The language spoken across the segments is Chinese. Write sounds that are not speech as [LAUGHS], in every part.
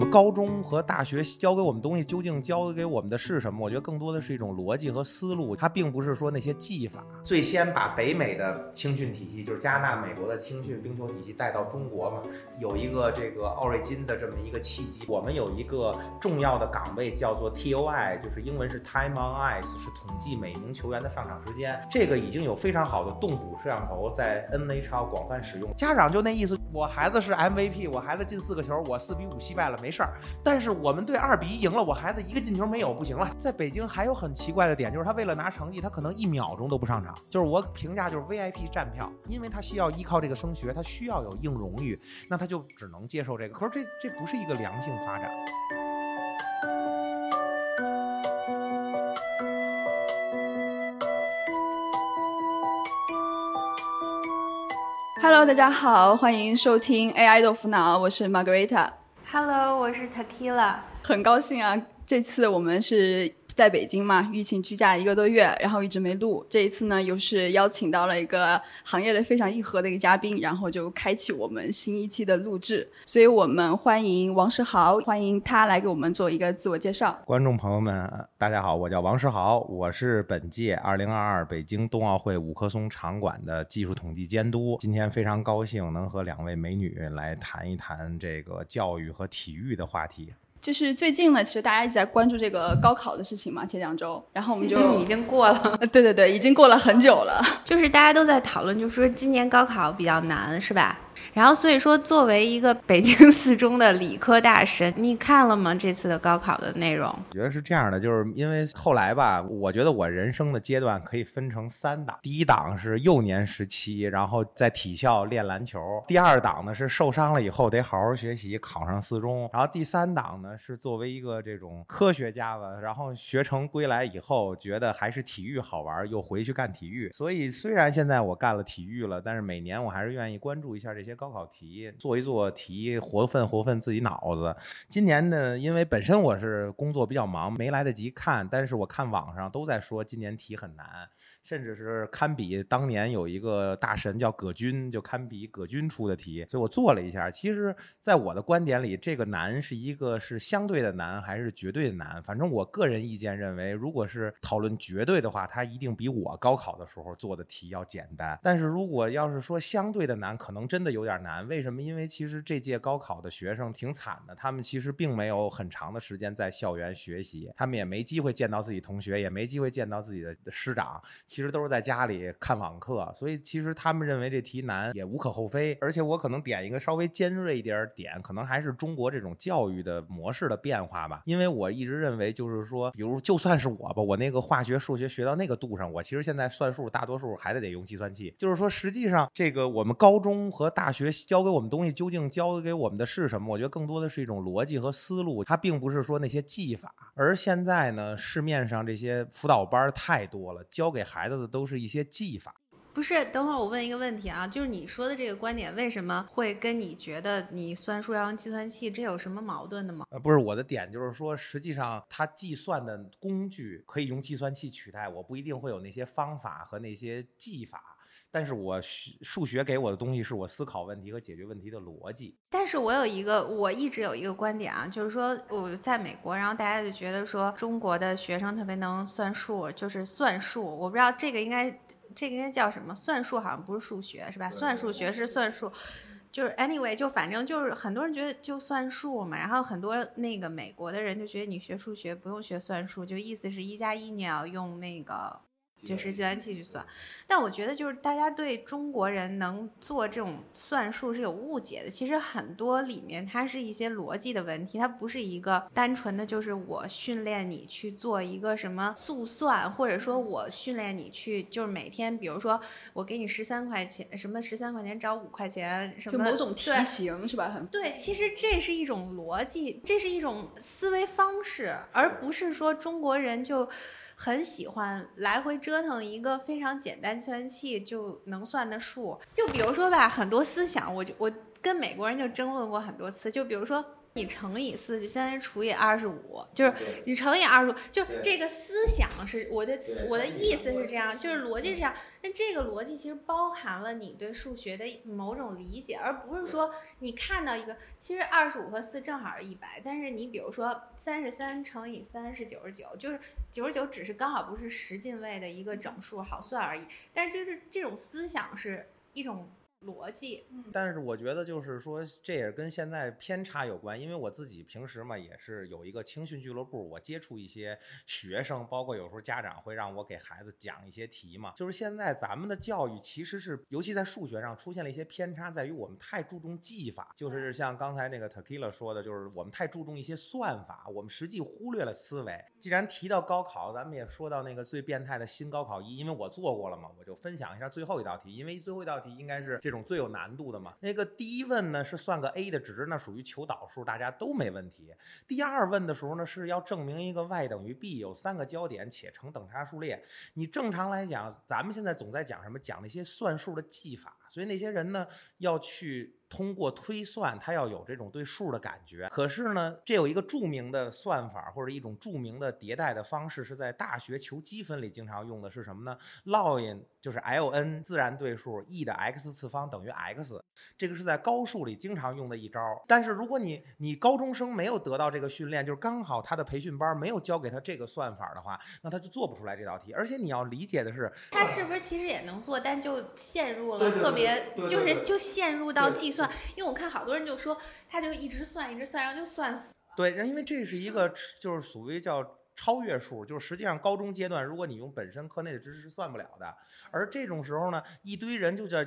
们高中和大学教给我们东西究竟教给我们的是什么？我觉得更多的是一种逻辑和思路，它并不是说那些技法。最先把北美的青训体系，就是加拿大、美国的青训冰球体系带到中国嘛，有一个这个奥瑞金的这么一个契机。我们有一个重要的岗位叫做 TOI，就是英文是 Time on Ice，是统计每名球员的上场时间。这个已经有非常好的动捕摄像头在 NHL 广泛使用。家长就那意思，我孩子是 MVP，我孩子进四个球，我四比五惜败了没没事儿。但是我们队二比一赢了，我孩子一个进球没有，不行了。在北京还有很奇怪的点，就是他为了拿成绩，他可能一秒钟都不上场。就是我评价就是 VIP 站票，因为他需要依靠这个升学，他需要有硬荣誉，那他就只能接受这个。可是这这不是一个良性发展。Hello，大家好，欢迎收听 AI 豆腐脑，我是 Margarita。Hello，我是 Tequila。很高兴啊，这次我们是在北京嘛，疫情居家一个多月，然后一直没录。这一次呢，又是邀请到了一个行业的非常硬核的一个嘉宾，然后就开启我们新一期的录制。所以我们欢迎王世豪，欢迎他来给我们做一个自我介绍。观众朋友们，大家好，我叫王世豪，我是本届2022北京冬奥会五棵松场馆的技术统计监督。今天非常高兴能和两位美女来谈一谈这个教育和体育的话题。就是最近呢，其实大家一直在关注这个高考的事情嘛，前两周，然后我们就、嗯已经过了，对对对，已经过了很久了。就是大家都在讨论，就是说今年高考比较难，是吧？然后所以说，作为一个北京四中的理科大神，你看了吗？这次的高考的内容？我觉得是这样的，就是因为后来吧，我觉得我人生的阶段可以分成三档。第一档是幼年时期，然后在体校练篮球；第二档呢是受伤了以后得好好学习，考上四中；然后第三档呢是作为一个这种科学家吧，然后学成归来以后，觉得还是体育好玩，又回去干体育。所以虽然现在我干了体育了，但是每年我还是愿意关注一下这些高考题，做一做题，活分活分自己脑子。今年呢，因为本身我是工作比较忙，没来得及看，但是我看网上都在说今年题很难。甚至是堪比当年有一个大神叫葛军，就堪比葛军出的题，所以我做了一下。其实，在我的观点里，这个难是一个是相对的难，还是绝对的难？反正我个人意见认为，如果是讨论绝对的话，它一定比我高考的时候做的题要简单。但是如果要是说相对的难，可能真的有点难。为什么？因为其实这届高考的学生挺惨的，他们其实并没有很长的时间在校园学习，他们也没机会见到自己同学，也没机会见到自己的师长。其实都是在家里看网课，所以其实他们认为这题难也无可厚非。而且我可能点一个稍微尖锐一点点，可能还是中国这种教育的模式的变化吧。因为我一直认为，就是说，比如就算是我吧，我那个化学、数学学到那个度上，我其实现在算数大多数还得得用计算器。就是说，实际上这个我们高中和大学教给我们东西究竟教给我们的是什么？我觉得更多的是一种逻辑和思路，它并不是说那些技法。而现在呢，市面上这些辅导班太多了，教给孩子的都是一些技法。不是，等会儿我问一个问题啊，就是你说的这个观点，为什么会跟你觉得你算数要用计算器，这有什么矛盾的吗？呃，不是我的点，就是说，实际上它计算的工具可以用计算器取代，我不一定会有那些方法和那些技法。但是我学数学给我的东西是我思考问题和解决问题的逻辑。但是我有一个，我一直有一个观点啊，就是说我在美国，然后大家就觉得说中国的学生特别能算数，就是算数。我不知道这个应该，这个应该叫什么？算术好像不是数学是吧？算数学是算数。就是 anyway，就反正就是很多人觉得就算数嘛，然后很多那个美国的人就觉得你学数学不用学算术，就意思是一加一你要用那个就是计算器去算。但我觉得就是大家对中国人能做这种算术是有误解的。其实很多里面它是一些逻辑的问题，它不是一个单纯的就是我训练你去做一个什么速算，或者说我训练你去就是每天，比如说我给你十三块钱，什么十三块钱找五块钱，什么某种题对型是吧？很对，其实这是一种逻辑，这是一种思维方式，而不是说中国人就很喜欢来回折腾一个非常简单计算器就能算的数。就比如说吧，很多思想，我就我跟美国人就争论过很多次。就比如说，你乘以四就相当于除以二十五，就是你乘以二十五，就这个思想是我的我的意思是这样，就是逻辑是这样。那这个逻辑其实包含了你对数学的某种理解，而不是说你看到一个，其实二十五和四正好是一百，但是你比如说三十三乘以三是九十九，就是九十九只是刚好不是十进位的一个整数，好算而已。但是就是这种思想是一种。逻辑，但是我觉得就是说，这也跟现在偏差有关。因为我自己平时嘛，也是有一个青训俱乐部，我接触一些学生，包括有时候家长会让我给孩子讲一些题嘛。就是现在咱们的教育其实是，尤其在数学上出现了一些偏差，在于我们太注重技法，就是像刚才那个 Takila 说的，就是我们太注重一些算法，我们实际忽略了思维。既然提到高考，咱们也说到那个最变态的新高考一，因为我做过了嘛，我就分享一下最后一道题，因为最后一道题应该是这。这种最有难度的嘛，那个第一问呢是算个 a 的值，那属于求导数，大家都没问题。第二问的时候呢是要证明一个 y 等于 b 有三个交点且成等差数列。你正常来讲，咱们现在总在讲什么？讲那些算数的技法，所以那些人呢要去。通过推算，它要有这种对数的感觉。可是呢，这有一个著名的算法，或者一种著名的迭代的方式，是在大学求积分里经常用的，是什么呢？ln 就是 ln 自然对数 e 的 x 次方等于 x，这个是在高数里经常用的一招。但是如果你你高中生没有得到这个训练，就是刚好他的培训班没有教给他这个算法的话，那他就做不出来这道题。而且你要理解的是，他是不是其实也能做，但就陷入了特别，就是就陷入到计算。算，因为我看好多人就说，他就一直算，一直算，然后就算死。对，因为这是一个就是属于叫超越数，就是实际上高中阶段，如果你用本身课内的知识是算不了的。而这种时候呢，一堆人就叫。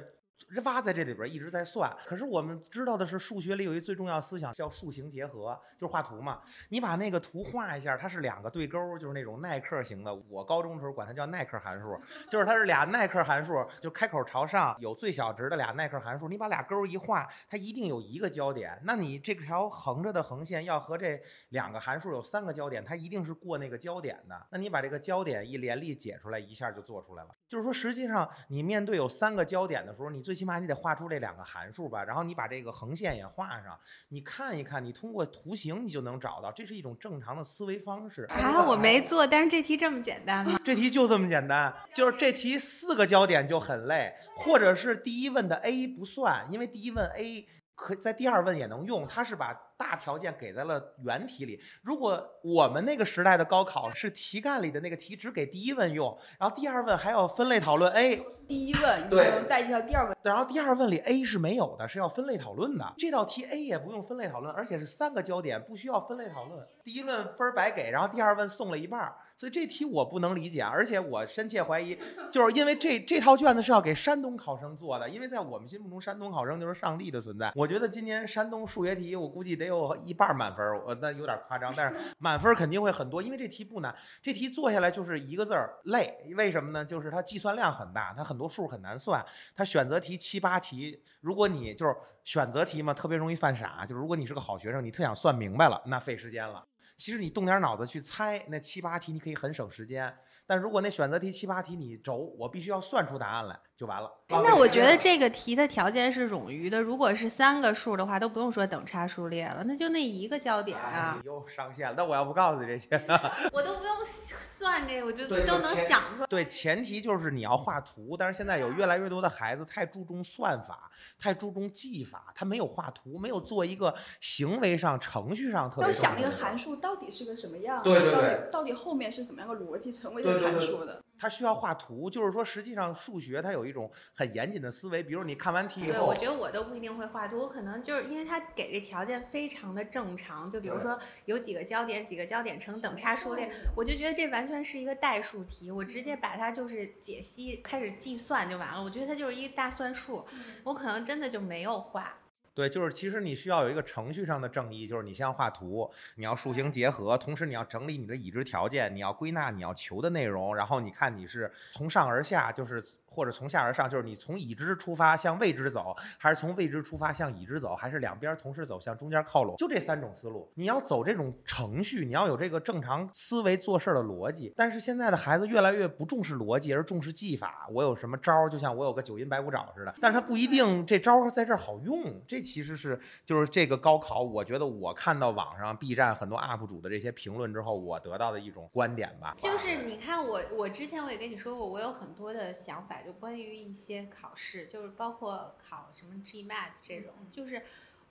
挖在这里边一直在算，可是我们知道的是，数学里有一最重要思想叫数形结合，就是画图嘛。你把那个图画一下，它是两个对勾，就是那种耐克型的。我高中的时候管它叫耐克函数，就是它是俩耐克函数，就开口朝上，有最小值的俩耐克函数。你把俩勾一画，它一定有一个焦点。那你这条横着的横线要和这两个函数有三个焦点，它一定是过那个焦点的。那你把这个焦点一联立解出来，一下就做出来了。就是说，实际上你面对有三个焦点的时候，你最起码你得画出这两个函数吧，然后你把这个横线也画上，你看一看，你通过图形你就能找到，这是一种正常的思维方式。啊，我没做，但是这题这么简单吗？[LAUGHS] 这题就这么简单，就是这题四个焦点就很累，或者是第一问的 A 不算，因为第一问 A 可在第二问也能用，它是把。大条件给在了原题里。如果我们那个时代的高考是题干里的那个题只给第一问用，然后第二问还要分类讨论 A。第一问对代替到第二问，然后第二问里 A 是没有的，是要分类讨论的。这道题 A 也不用分类讨论，而且是三个焦点，不需要分类讨论。第一问分白给，然后第二问送了一半，所以这题我不能理解啊，而且我深切怀疑，就是因为这这套卷子是要给山东考生做的，因为在我们心目中山东考生就是上帝的存在。我觉得今年山东数学题，我估计得。有一半满分，我那有点夸张，但是满分肯定会很多，因为这题不难，这题做下来就是一个字儿累。为什么呢？就是它计算量很大，它很多数很难算。它选择题七八题，如果你就是选择题嘛，特别容易犯傻。就是如果你是个好学生，你特想算明白了，那费时间了。其实你动点脑子去猜，那七八题你可以很省时间。但如果那选择题七八题你轴，我必须要算出答案来。就完了。那我觉得这个题的条件是冗余的。如果是三个数的话，都不用说等差数列了，那就那一个焦点啊。又上线了。那我要不告诉你这些，[LAUGHS] 我都不用算这个，我就都能想出来。对，前提就是你要画图。但是现在有越来越多的孩子太注重算法，太注重技法，他没有画图，没有做一个行为上、程序上特别。要想那个函数到底是个什么样？对对对。到底后面是什么样的逻辑成为这个函数的？他需要画图，就是说实际上数学它有一种很严谨的思维。比如你看完题以后，对我觉得我都不一定会画图，我可能就是因为它给这条件非常的正常。就比如说有几个焦点，几个焦点成等差数列，我就觉得这完全是一个代数题，我直接把它就是解析，开始计算就完了。我觉得它就是一个大算术，我可能真的就没有画。对，就是其实你需要有一个程序上的正义，就是你先画图，你要数形结合，同时你要整理你的已知条件，你要归纳你要求的内容，然后你看你是从上而下，就是。或者从下而上，就是你从已知出发向未知走，还是从未知出发向已知走，还是两边同时走向中间靠拢，就这三种思路。你要走这种程序，你要有这个正常思维做事的逻辑。但是现在的孩子越来越不重视逻辑，而重视技法。我有什么招儿，就像我有个九阴白骨爪似的，但是他不一定这招儿在这儿好用。这其实是就是这个高考，我觉得我看到网上 B 站很多 UP 主的这些评论之后，我得到的一种观点吧。就是你看我，我之前我也跟你说过，我有很多的想法，就关于一些考试，就是包括考什么 GMAT 这种，就是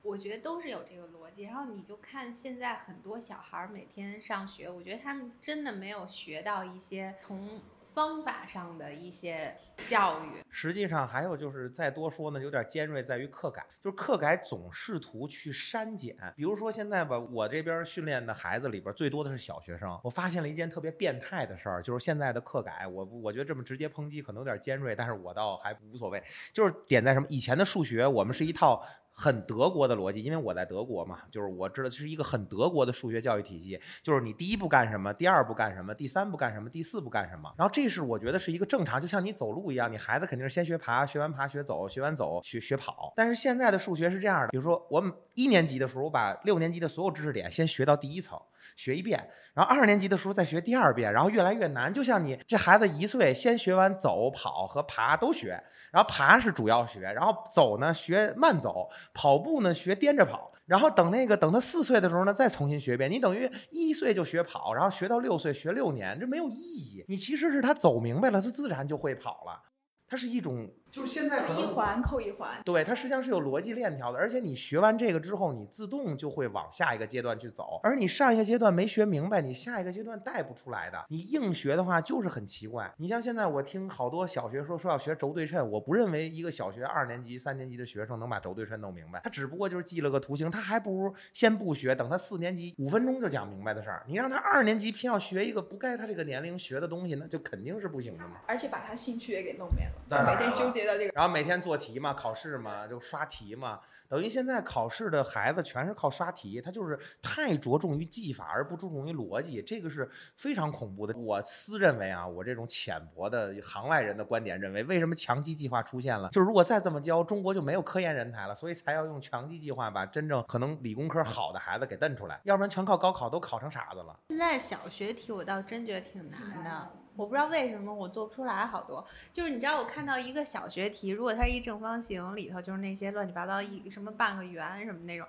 我觉得都是有这个逻辑。然后你就看现在很多小孩儿每天上学，我觉得他们真的没有学到一些从。方法上的一些教育，实际上还有就是再多说呢，有点尖锐，在于课改，就是课改总试图去删减。比如说现在吧，我这边训练的孩子里边最多的是小学生，我发现了一件特别变态的事儿，就是现在的课改，我我觉得这么直接抨击可能有点尖锐，但是我倒还无所谓，就是点在什么，以前的数学我们是一套。很德国的逻辑，因为我在德国嘛，就是我知道这是一个很德国的数学教育体系，就是你第一步干什么，第二步干什么，第三步干什么，第四步干什么。然后这是我觉得是一个正常，就像你走路一样，你孩子肯定是先学爬，学完爬学走，学完走学学跑。但是现在的数学是这样的，比如说我一年级的时候，我把六年级的所有知识点先学到第一层。学一遍，然后二年级的时候再学第二遍，然后越来越难。就像你这孩子一岁，先学完走、跑和爬都学，然后爬是主要学，然后走呢学慢走，跑步呢学颠着跑，然后等那个等他四岁的时候呢再重新学一遍。你等于一岁就学跑，然后学到六岁学六年，这没有意义。你其实是他走明白了，他自然就会跑了。它是一种。就是现在可能一环扣一环，对它实际上是有逻辑链条的，而且你学完这个之后，你自动就会往下一个阶段去走，而你上一个阶段没学明白，你下一个阶段带不出来的。你硬学的话就是很奇怪。你像现在我听好多小学说说要学轴对称，我不认为一个小学二年级、三年级的学生能把轴对称弄明白，他只不过就是记了个图形，他还不如先不学，等他四年级五分钟就讲明白的事儿。你让他二年级偏要学一个不该他这个年龄学的东西，那就肯定是不行的嘛。而且把他兴趣也给弄没了，每天纠结到这个，然后每天。做题嘛，考试嘛，就刷题嘛，等于现在考试的孩子全是靠刷题，他就是太着重于技法而不注重于逻辑，这个是非常恐怖的。我私认为啊，我这种浅薄的行外人的观点认为，为什么强基计划出现了？就是如果再这么教，中国就没有科研人才了，所以才要用强基计划把真正可能理工科好的孩子给蹬出来，要不然全靠高考都考成傻子了。现在小学题我倒真觉得挺难的。我不知道为什么我做不出来好多，就是你知道我看到一个小学题，如果它是一正方形里头就是那些乱七八糟一什么半个圆什么那种，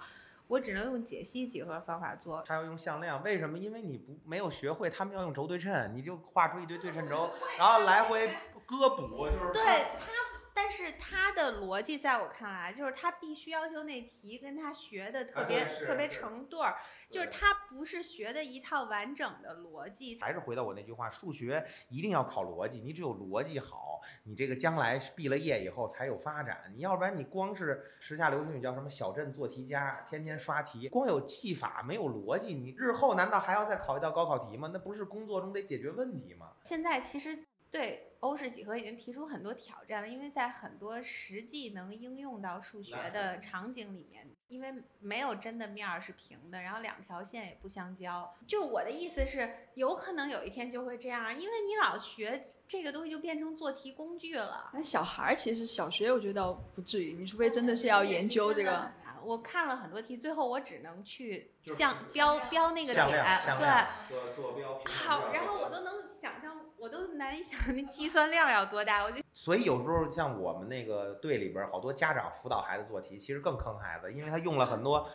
我只能用解析几何方法做。他要用向量，为什么？因为你不没有学会，他们要用轴对称，你就画出一堆对称轴，然后来回割补，就是对他。但是他的逻辑在我看来，就是他必须要求那题跟他学的特别特别成对儿，就是他不是学的一套完整的逻辑。还是回到我那句话，数学一定要考逻辑，你只有逻辑好，你这个将来毕了业以后才有发展。你要不然你光是时下流行语叫什么小镇做题家，天天刷题，光有技法没有逻辑，你日后难道还要再考一道高考题吗？那不是工作中得解决问题吗？现在其实。对欧式几何已经提出很多挑战了，因为在很多实际能应用到数学的场景里面，因为没有真的面儿是平的，然后两条线也不相交。就我的意思是，有可能有一天就会这样，因为你老学这个东西就变成做题工具了。那小孩儿其实小学我觉得不至于，你除非真的是要研究这个。我看了很多题，最后我只能去像标标那个点，对，做做标。好，然后我都能想象。我都难以想象那计算量要多大，我就所以有时候像我们那个队里边好多家长辅导孩子做题，其实更坑孩子，因为他用了很多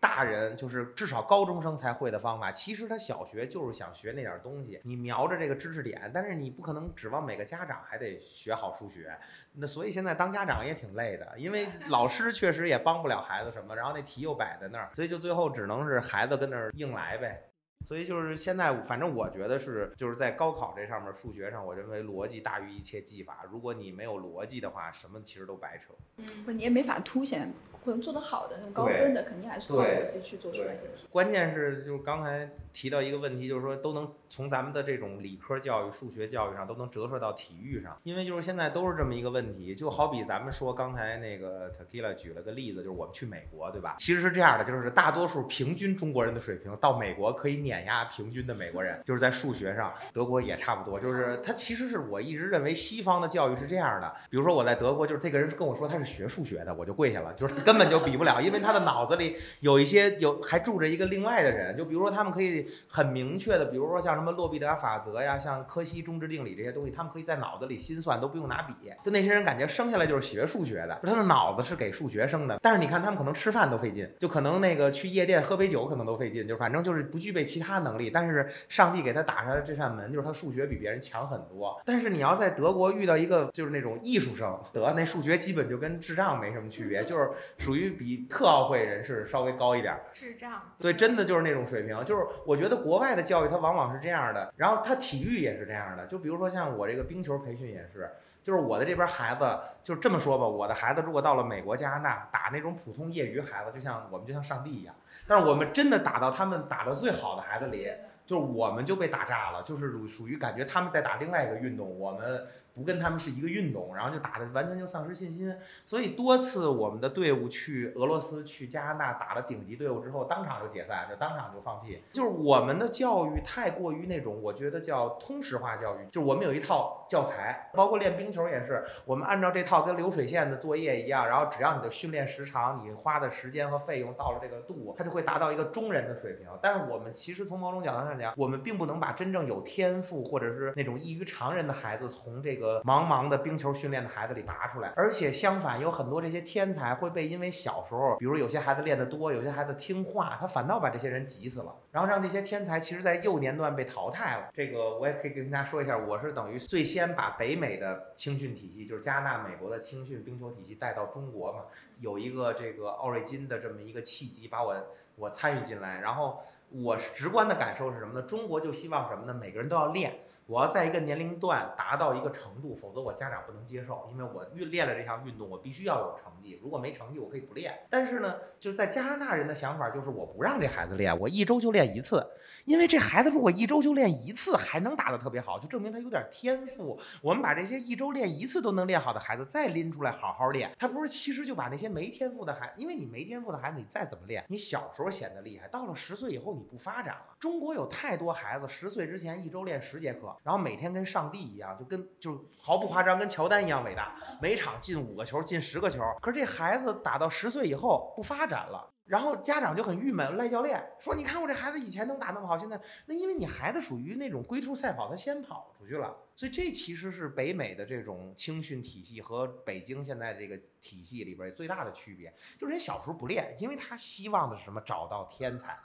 大人就是至少高中生才会的方法。其实他小学就是想学那点东西，你瞄着这个知识点，但是你不可能指望每个家长还得学好数学。那所以现在当家长也挺累的，因为 [LAUGHS] 老师确实也帮不了孩子什么，然后那题又摆在那儿，所以就最后只能是孩子跟那儿硬来呗。所以就是现在，反正我觉得是，就是在高考这上面，数学上，我认为逻辑大于一切技法。如果你没有逻辑的话，什么其实都白扯。嗯，不，你也没法凸显。可能做得好的那种高分的，肯定还是靠逻辑去做出来的题。关键是就是刚才提到一个问题，就是说都能从咱们的这种理科教育、数学教育上都能折射到体育上，因为就是现在都是这么一个问题。就好比咱们说刚才那个 Takila 举了个例子，就是我们去美国，对吧？其实是这样的，就是大多数平均中国人的水平到美国可以碾压平均的美国人，就是在数学上，德国也差不多。就是他其实是我一直认为西方的教育是这样的，比如说我在德国，就是这个人跟我说他是学数学的，我就跪下了，就是根本就比不了，因为他的脑子里有一些有还住着一个另外的人，就比如说他们可以很明确的，比如说像什么洛必达法则呀，像柯西中值定理这些东西，他们可以在脑子里心算，都不用拿笔。就那些人感觉生下来就是学数学的，他的脑子是给数学生的。但是你看他们可能吃饭都费劲，就可能那个去夜店喝杯酒可能都费劲，就反正就是不具备其他能力。但是上帝给他打开了这扇门，就是他数学比别人强很多。但是你要在德国遇到一个就是那种艺术生，得那数学基本就跟智障没什么区别，就是属于比特奥会人士稍微高一点。智障。对，真的就是那种水平。就是我觉得国外的教育它往往是这样的，然后他体育也是这样的。就比如说像我这个冰球培训也是。就是我的这边孩子，就这么说吧，我的孩子如果到了美国、加拿大打那种普通业余孩子，就像我们就像上帝一样。但是我们真的打到他们打的最好的孩子里，就是我们就被打炸了，就是属属于感觉他们在打另外一个运动，我们。不跟他们是一个运动，然后就打的完全就丧失信心，所以多次我们的队伍去俄罗斯、去加拿大打了顶级队伍之后，当场就解散，就当场就放弃。就是我们的教育太过于那种，我觉得叫通识化教育，就是我们有一套教材，包括练冰球也是，我们按照这套跟流水线的作业一样，然后只要你的训练时长、你花的时间和费用到了这个度，它就会达到一个中人的水平。但是我们其实从某种角度上讲，我们并不能把真正有天赋或者是那种异于常人的孩子从这个。茫茫的冰球训练的孩子里拔出来，而且相反，有很多这些天才会被因为小时候，比如有些孩子练得多，有些孩子听话，他反倒把这些人急死了，然后让这些天才其实在幼年段被淘汰了。这个我也可以跟大家说一下，我是等于最先把北美的青训体系，就是加拿大、美国的青训冰球体系带到中国嘛，有一个这个奥瑞金的这么一个契机，把我我参与进来，然后我直观的感受是什么呢？中国就希望什么呢？每个人都要练。我要在一个年龄段达到一个程度，否则我家长不能接受，因为我运练了这项运动，我必须要有成绩。如果没成绩，我可以不练。但是呢，就是在加拿大人的想法就是，我不让这孩子练，我一周就练一次，因为这孩子如果一周就练一次还能打得特别好，就证明他有点天赋。我们把这些一周练一次都能练好的孩子再拎出来好好练，他不是其实就把那些没天赋的孩，因为你没天赋的孩子，你再怎么练，你小时候显得厉害，到了十岁以后你不发展了。中国有太多孩子十岁之前一周练十节课，然后每天跟。上帝一样，就跟就毫不夸张，跟乔丹一样伟大。每场进五个球，进十个球。可是这孩子打到十岁以后不发展了，然后家长就很郁闷，赖教练说：“你看我这孩子以前能打那么好，现在那因为你孩子属于那种龟兔赛跑，他先跑出去了。所以这其实是北美的这种青训体系和北京现在这个体系里边最大的区别，就是人小时候不练，因为他希望的是什么？找到天才。”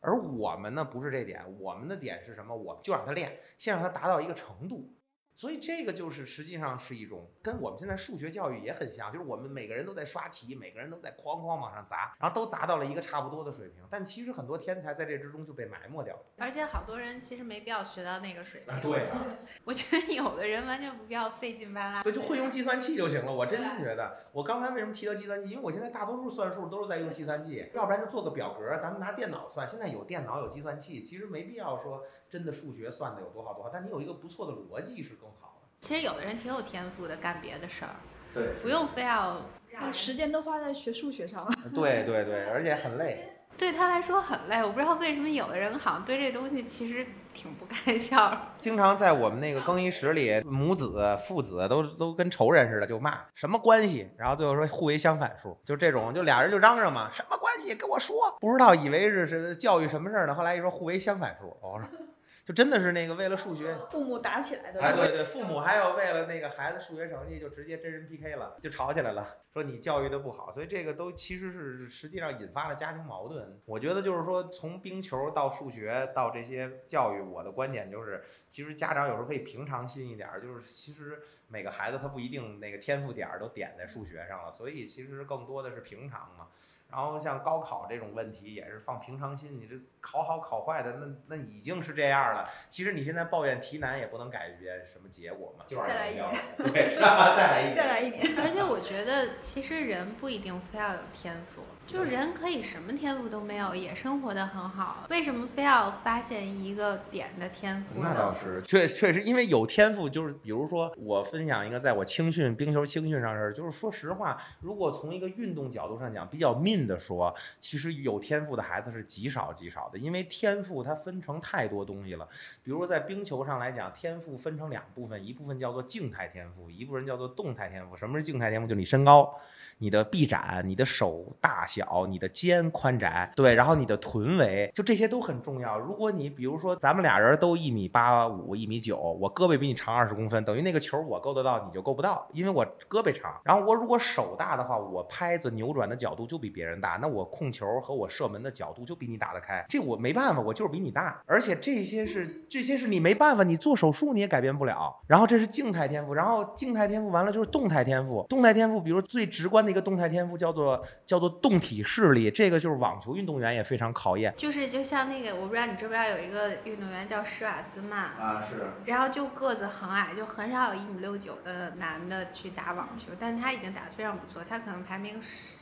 而我们呢，不是这点，我们的点是什么？我们就让他练，先让他达到一个程度。所以这个就是实际上是一种跟我们现在数学教育也很像，就是我们每个人都在刷题，每个人都在哐哐往上砸，然后都砸到了一个差不多的水平。但其实很多天才在这之中就被埋没掉了。而且好多人其实没必要学到那个水平。对，我觉得有的人完全不必要费劲巴拉。对，就会用计算器就行了。我真心觉得，我刚才为什么提到计算器？因为我现在大多数算数都是在用计算器，要不然就做个表格，咱们拿电脑算。现在有电脑有计算器，其实没必要说真的数学算的有多好多好，但你有一个不错的逻辑是更好。其实有的人挺有天赋的，干别的事儿，对，不用非要把时间都花在学数学上了。对对对，而且很累。[LAUGHS] 对他来说很累，我不知道为什么有的人好像对这东西其实挺不开窍。经常在我们那个更衣室里，母子、父子都都跟仇人似的，就骂什么关系，然后最后说互为相反数，就这种，就俩人就嚷嚷嘛，什么关系？跟我说，不知道以为是是教育什么事儿呢？后来一说互为相反数，我说。就真的是那个为了数学，父母打起来的。哎，对对，父母还有为了那个孩子数学成绩，就直接真人 PK 了，就吵起来了，说你教育的不好，所以这个都其实是实际上引发了家庭矛盾。我觉得就是说，从冰球到数学到这些教育，我的观点就是，其实家长有时候可以平常心一点，就是其实每个孩子他不一定那个天赋点儿都点在数学上了，所以其实更多的是平常嘛。然后像高考这种问题也是放平常心，你这考好考坏的，那那已经是这样了。其实你现在抱怨题难也不能改变什么结果嘛，就再来一点，对，[LAUGHS] 再来一点，再来一年。[LAUGHS] 而且我觉得其实人不一定非要有天赋。就是人可以什么天赋都没有，也生活的很好，为什么非要发现一个点的天赋？那倒是，确确实，因为有天赋，就是比如说，我分享一个在我青训冰球青训上的事儿，就是说实话，如果从一个运动角度上讲，比较 mean 的说，其实有天赋的孩子是极少极少的，因为天赋它分成太多东西了。比如说在冰球上来讲，天赋分成两部分，一部分叫做静态天赋，一部分叫做动态天赋。什么是静态天赋？就是你身高。你的臂展、你的手大小、你的肩宽窄，对，然后你的臀围，就这些都很重要。如果你比如说咱们俩人都一米八五、一米九，我胳膊比你长二十公分，等于那个球我够得到，你就够不到，因为我胳膊长。然后我如果手大的话，我拍子扭转的角度就比别人大，那我控球和我射门的角度就比你打得开。这我没办法，我就是比你大。而且这些是这些是你没办法，你做手术你也改变不了。然后这是静态天赋，然后静态天赋完了就是动态天赋。动态天赋，比如最直观的一个动态天赋叫做叫做动体视力，这个就是网球运动员也非常考验。就是就像那个，我不知道你知不知道有一个运动员叫施瓦兹曼，啊，是。然后就个子很矮，就很少有一米六九的男的去打网球，但他已经打得非常不错，他可能排名十，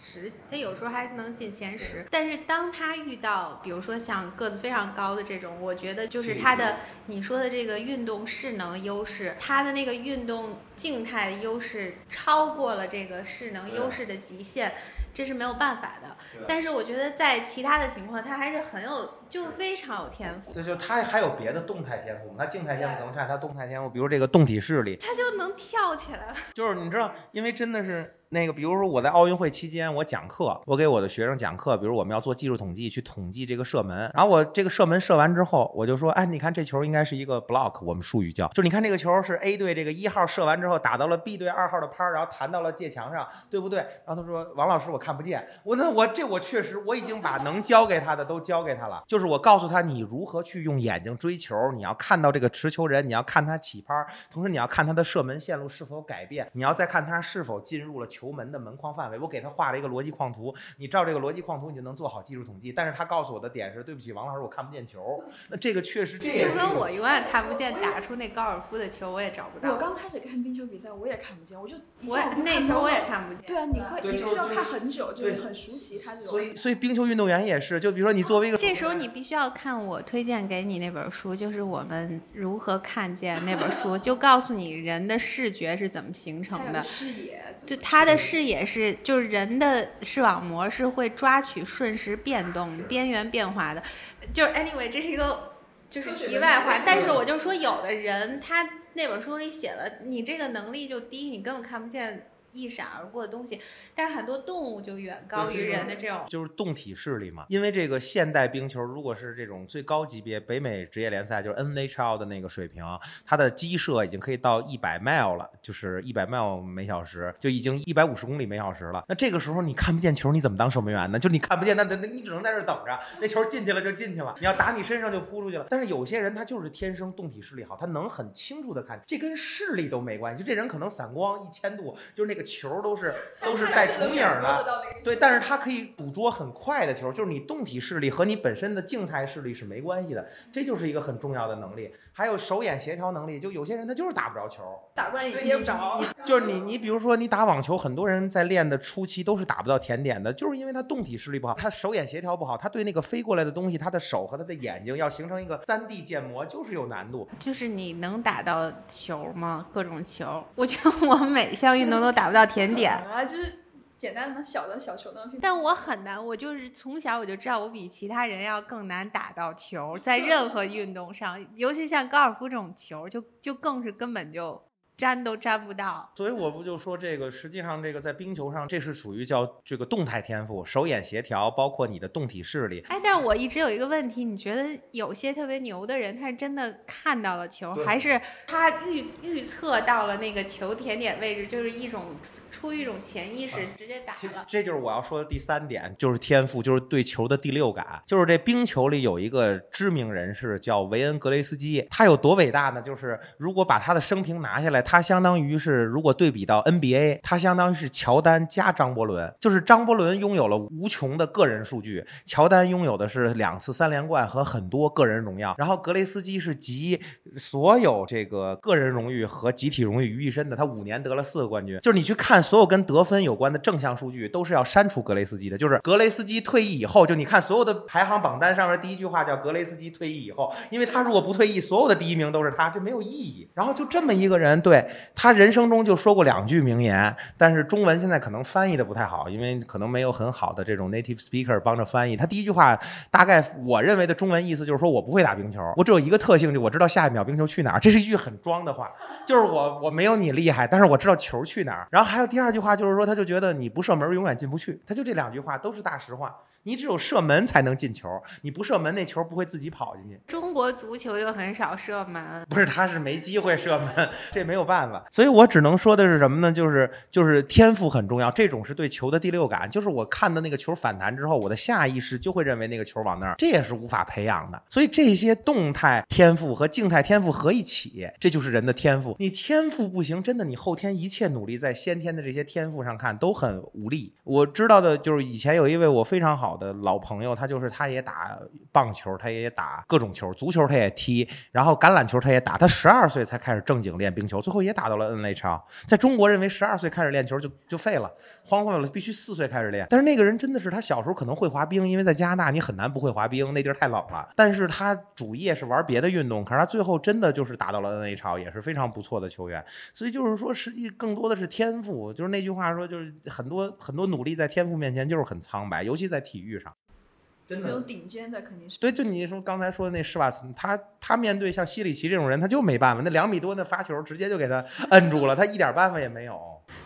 他有时候还能进前十。但是当他遇到，比如说像个子非常高的这种，我觉得就是他的你说的这个运动势能优势，他的那个运动静态优势超过了这个势能优势的极限，这是没有办法的。但是我觉得在其他的情况，他还是很有，就非常有天赋。对，就他还有别的动态天赋吗？他静态天赋可能差，他动态天赋，比如这个动体视力，他就能跳起来了。就是你知道，因为真的是那个，比如说我在奥运会期间，我讲课，我给我的学生讲课，比如我们要做技术统计，去统计这个射门，然后我这个射门射完之后，我就说，哎，你看这球应该是一个 block，我们术语叫，就是你看这个球是 A 队这个一号射完之后打到了 B 队二号的拍儿，然后弹到了界墙上，对不对？然后他说，王老师我看不见，我那我这我确实我已经把能教给他的都教给他了，就是我告诉他你如何去用眼睛追球，你要看到这个持球人，你要看他起拍，同时你要看他的射门线路是否改变，你要再看他是否进入了球门的门框范围。我给他画了一个逻辑框图，你照这个逻辑框图，你就能做好技术统计。但是他告诉我的点是，对不起，王老师，我看不见球。那这个确实这也就跟我永远看不见打出那高尔夫的球，我也找不到。我刚开始看冰球比赛，我也看不见，我就一我也那球我也看不见。对啊，你会对你需要就就是看很久，就是很熟悉他这种。所以所以冰球运动员也是，就比如说你作为一个这时候你必须要看我推荐给你那本书，就是我们如何看见那本书，就告诉你人的视觉是怎么形成的。视野，就他的视野是，就是人的视网膜是会抓取瞬时变动、边缘变化的。就是 anyway，这是一个就是题外话，但是我就说，有的人他那本书里写了，你这个能力就低，你根本看不见一闪而过的东西。但是很多动物就远高于人的这种。就是动体视力嘛，因为这个现代冰球如果是这种最高级别北美职业联赛，就是 NHL 的那个水平，它的机射已经可以到一百 mile 了，就是一百 mile 每小时，就已经一百五十公里每小时了。那这个时候你看不见球，你怎么当守门员呢？就你看不见，那那那你只能在这等着，那球进去了就进去了，你要打你身上就扑出去了。但是有些人他就是天生动体视力好，他能很清楚的看，这跟视力都没关系，就这人可能散光一千度，就是那个球都是 [LAUGHS] 都是带重影的。对，但是它可以捕捉很快的球，就是你动体视力和你本身的静态视力是没关系的，这就是一个很重要的能力。还有手眼协调能力，就有些人他就是打不着球，打过来你接不着。[LAUGHS] 就是你你比如说你打网球，很多人在练的初期都是打不到甜点的，就是因为他动体视力不好，他手眼协调不好，他对那个飞过来的东西，他的手和他的眼睛要形成一个三 D 建模，就是有难度。就是你能打到球吗？各种球，我觉得我每项运动都打不到甜点。啊，就是简单的小的小球的。但我很难，我就是从小我就知道我比其他人要更难打到球，[LAUGHS] 在任何运动上，尤其像高尔夫这种球，就就更是根本就粘都粘不到。所以我不就说这个，实际上这个在冰球上，这是属于叫这个动态天赋，手眼协调，包括你的动体视力。哎，但我一直有一个问题，你觉得有些特别牛的人，他是真的看到了球，还是他预预测到了那个球甜点位置，就是一种出于一种潜意识直接打了？这就是我要说的第三点，就是天赋，就是对球的第六感。就是这冰球里有一个知名人士叫维恩·格雷斯基，他有多伟大呢？就是如果把他的生平拿下来，他相当于是如果对比到 NBA，他相当于是乔丹加张伯伦，就是张伯伦拥有了无穷的个人数据，乔丹拥有的是两次三连冠和很多个人荣耀，然后格雷斯基是集所有这个个人荣誉和集体荣誉于一身的，他五年得了四个冠军。就是你去看所有跟得分有关的正向数据，都是要删除格雷斯基的。就是格雷斯基退役以后，就你看所有的排行榜单上面第一句话叫格雷斯基退役以后，因为他如果不退役，所有的第一名都是他，这没有意义。然后就这么一个人，对对他人生中就说过两句名言，但是中文现在可能翻译的不太好，因为可能没有很好的这种 native speaker 帮着翻译。他第一句话大概我认为的中文意思就是说我不会打冰球，我只有一个特性，就我知道下一秒冰球去哪儿。这是一句很装的话，就是我我没有你厉害，但是我知道球去哪儿。然后还有第二句话就是说，他就觉得你不射门永远进不去，他就这两句话都是大实话。你只有射门才能进球，你不射门那球不会自己跑进去。中国足球又很少射门，不是他是没机会射门，这没有办法。所以我只能说的是什么呢？就是就是天赋很重要，这种是对球的第六感，就是我看到那个球反弹之后，我的下意识就会认为那个球往那儿，这也是无法培养的。所以这些动态天赋和静态天赋合一起，这就是人的天赋。你天赋不行，真的你后天一切努力在先天的这些天赋上看都很无力。我知道的就是以前有一位我非常好。的老朋友，他就是他也打棒球，他也打各种球，足球他也踢，然后橄榄球他也打。他十二岁才开始正经练冰球，最后也打到了 NHL。在中国认为十二岁开始练球就就废了，荒废了，必须四岁开始练。但是那个人真的是他小时候可能会滑冰，因为在加拿大你很难不会滑冰，那地儿太冷了。但是他主业是玩别的运动，可是他最后真的就是打到了 NHL，也是非常不错的球员。所以就是说，实际更多的是天赋。就是那句话说，就是很多很多努力在天赋面前就是很苍白，尤其在体上。真的，那种顶尖的肯定是对。就你说刚才说的那施瓦茨，他他面对像西里奇这种人，他就没办法。那两米多的发球，直接就给他摁住了，他一点办法也没有。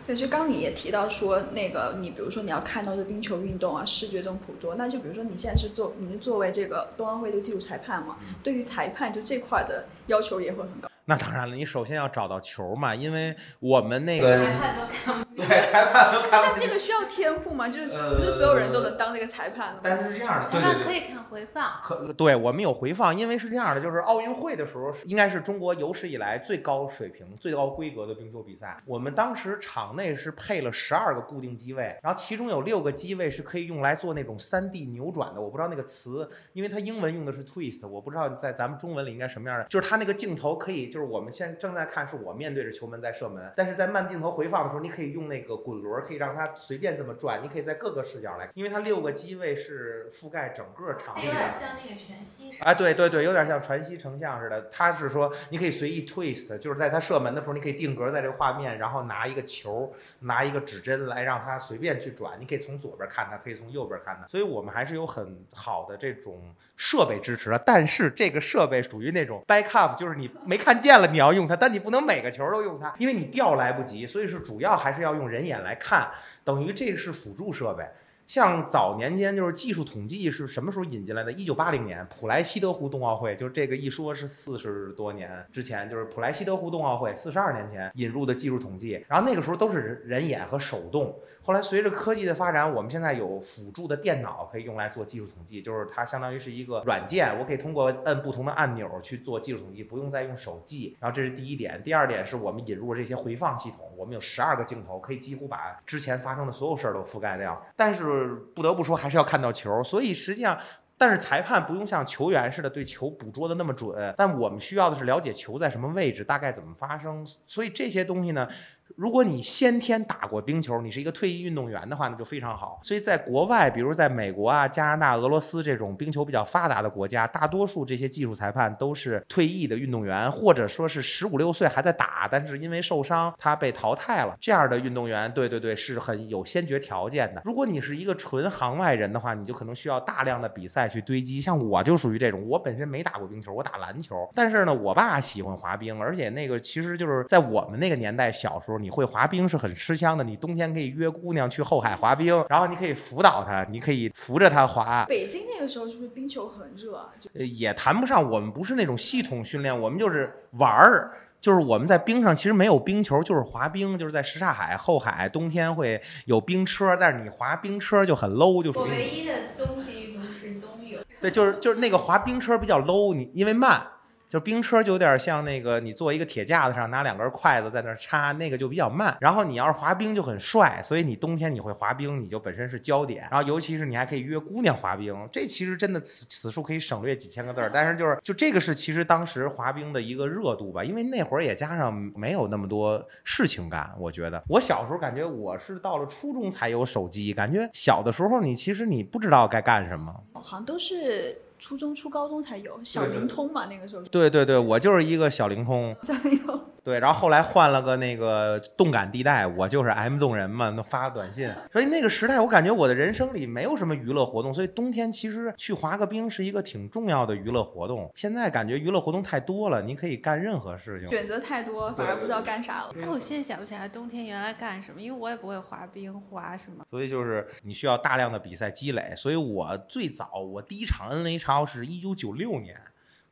对，就刚你也提到说，那个你比如说你要看到这冰球运动啊，视觉中捕捉，那就比如说你现在是做，你是作为这个冬奥会的技术裁判嘛，对于裁判就这块的要求也会很高。那当然了，你首先要找到球嘛，因为我们那个裁判都看不对，裁判都看不那这个需要天赋吗？就是不是所有人都能当这个裁判的？但是是这样的，对裁。判可以看回放。可对我们有回放，因为是这样的，就是奥运会的时候，应该是中国有史以来最高水平、最高规格的冰球比赛。我们当时场内是配了十二个固定机位，然后其中有六个机位是可以用来做那种三 D 扭转的，我不知道那个词，因为它英文用的是 twist，我不知道在咱们中文里应该什么样的，就是它那个镜头可以，就是我们现在正在看是我面对着球门在射门，但是在慢镜头回放的时候，你可以用那个滚轮，可以让它随便这么转，你可以在各个视角来，因为它六个机位是覆盖整个场地的。像那个全息哎，对对对，有点像传息成像似的。他是说，你可以随意 twist，就是在他射门的时候，你可以定格在这个画面，然后拿一个球，拿一个指针来让他随便去转。你可以从左边看它，可以从右边看它。所以我们还是有很好的这种设备支持的。但是这个设备属于那种 backup，就是你没看见了你要用它，但你不能每个球都用它，因为你调来不及。所以是主要还是要用人眼来看，等于这是辅助设备。像早年间就是技术统计是什么时候引进来的？一九八零年普莱西德湖冬奥会，就是这个一说是四十多年之前，就是普莱西德湖冬奥会四十二年前引入的技术统计。然后那个时候都是人人眼和手动，后来随着科技的发展，我们现在有辅助的电脑可以用来做技术统计，就是它相当于是一个软件，我可以通过摁不同的按钮去做技术统计，不用再用手记。然后这是第一点，第二点是我们引入了这些回放系统，我们有十二个镜头，可以几乎把之前发生的所有事儿都覆盖掉。但是不得不说，还是要看到球，所以实际上。但是裁判不用像球员似的对球捕捉的那么准，但我们需要的是了解球在什么位置，大概怎么发生。所以这些东西呢，如果你先天打过冰球，你是一个退役运动员的话，那就非常好。所以在国外，比如在美国啊、加拿大、俄罗斯这种冰球比较发达的国家，大多数这些技术裁判都是退役的运动员，或者说是十五六岁还在打，但是因为受伤他被淘汰了。这样的运动员，对对对，是很有先决条件的。如果你是一个纯行外人的话，你就可能需要大量的比赛去堆积。像我就属于这种，我本身没打过冰球，我打篮球，但是呢，我爸喜欢滑冰，而且那个其实就是在我们那个年代，小时候你会滑冰是很吃香的。你冬天可以约姑娘去后海滑冰，然后你可以辅导她，你可以扶着她滑。北京那个时候是不是冰球很热啊？就呃，也谈不上，我们不是那种系统训练，我们就是玩儿。就是我们在冰上其实没有冰球，就是滑冰，就是在什刹海、后海，冬天会有冰车，但是你滑冰车就很 low，就属于我唯一的冬季运动是冬泳。对，就是就是那个滑冰车比较 low，你因为慢，就冰车就有点像那个你坐一个铁架子上拿两根筷子在那插，那个就比较慢。然后你要是滑冰就很帅，所以你冬天你会滑冰，你就本身是焦点。然后尤其是你还可以约姑娘滑冰，这其实真的此此处可以省略几千个字儿。但是就是就这个是其实当时滑冰的一个热度吧，因为那会儿也加上没有那么多事情干。我觉得我小时候感觉我是到了初中才有手机，感觉小的时候你其实你不知道该干什么。好像都是初中、初高中才有小灵通嘛，那个时候对对对，我就是一个小灵通。小灵通。对，然后后来换了个那个动感地带，我就是 M 纵人嘛，那发个短信。所以那个时代，我感觉我的人生里没有什么娱乐活动，所以冬天其实去滑个冰是一个挺重要的娱乐活动。现在感觉娱乐活动太多了，你可以干任何事情。选择太多，反而不知道干啥了。但，我现在想不起来冬天原来干什么，因为我也不会滑冰，滑什么。所以就是你需要大量的比赛积累。所以我最早我第一场 NHL 是一九九六年。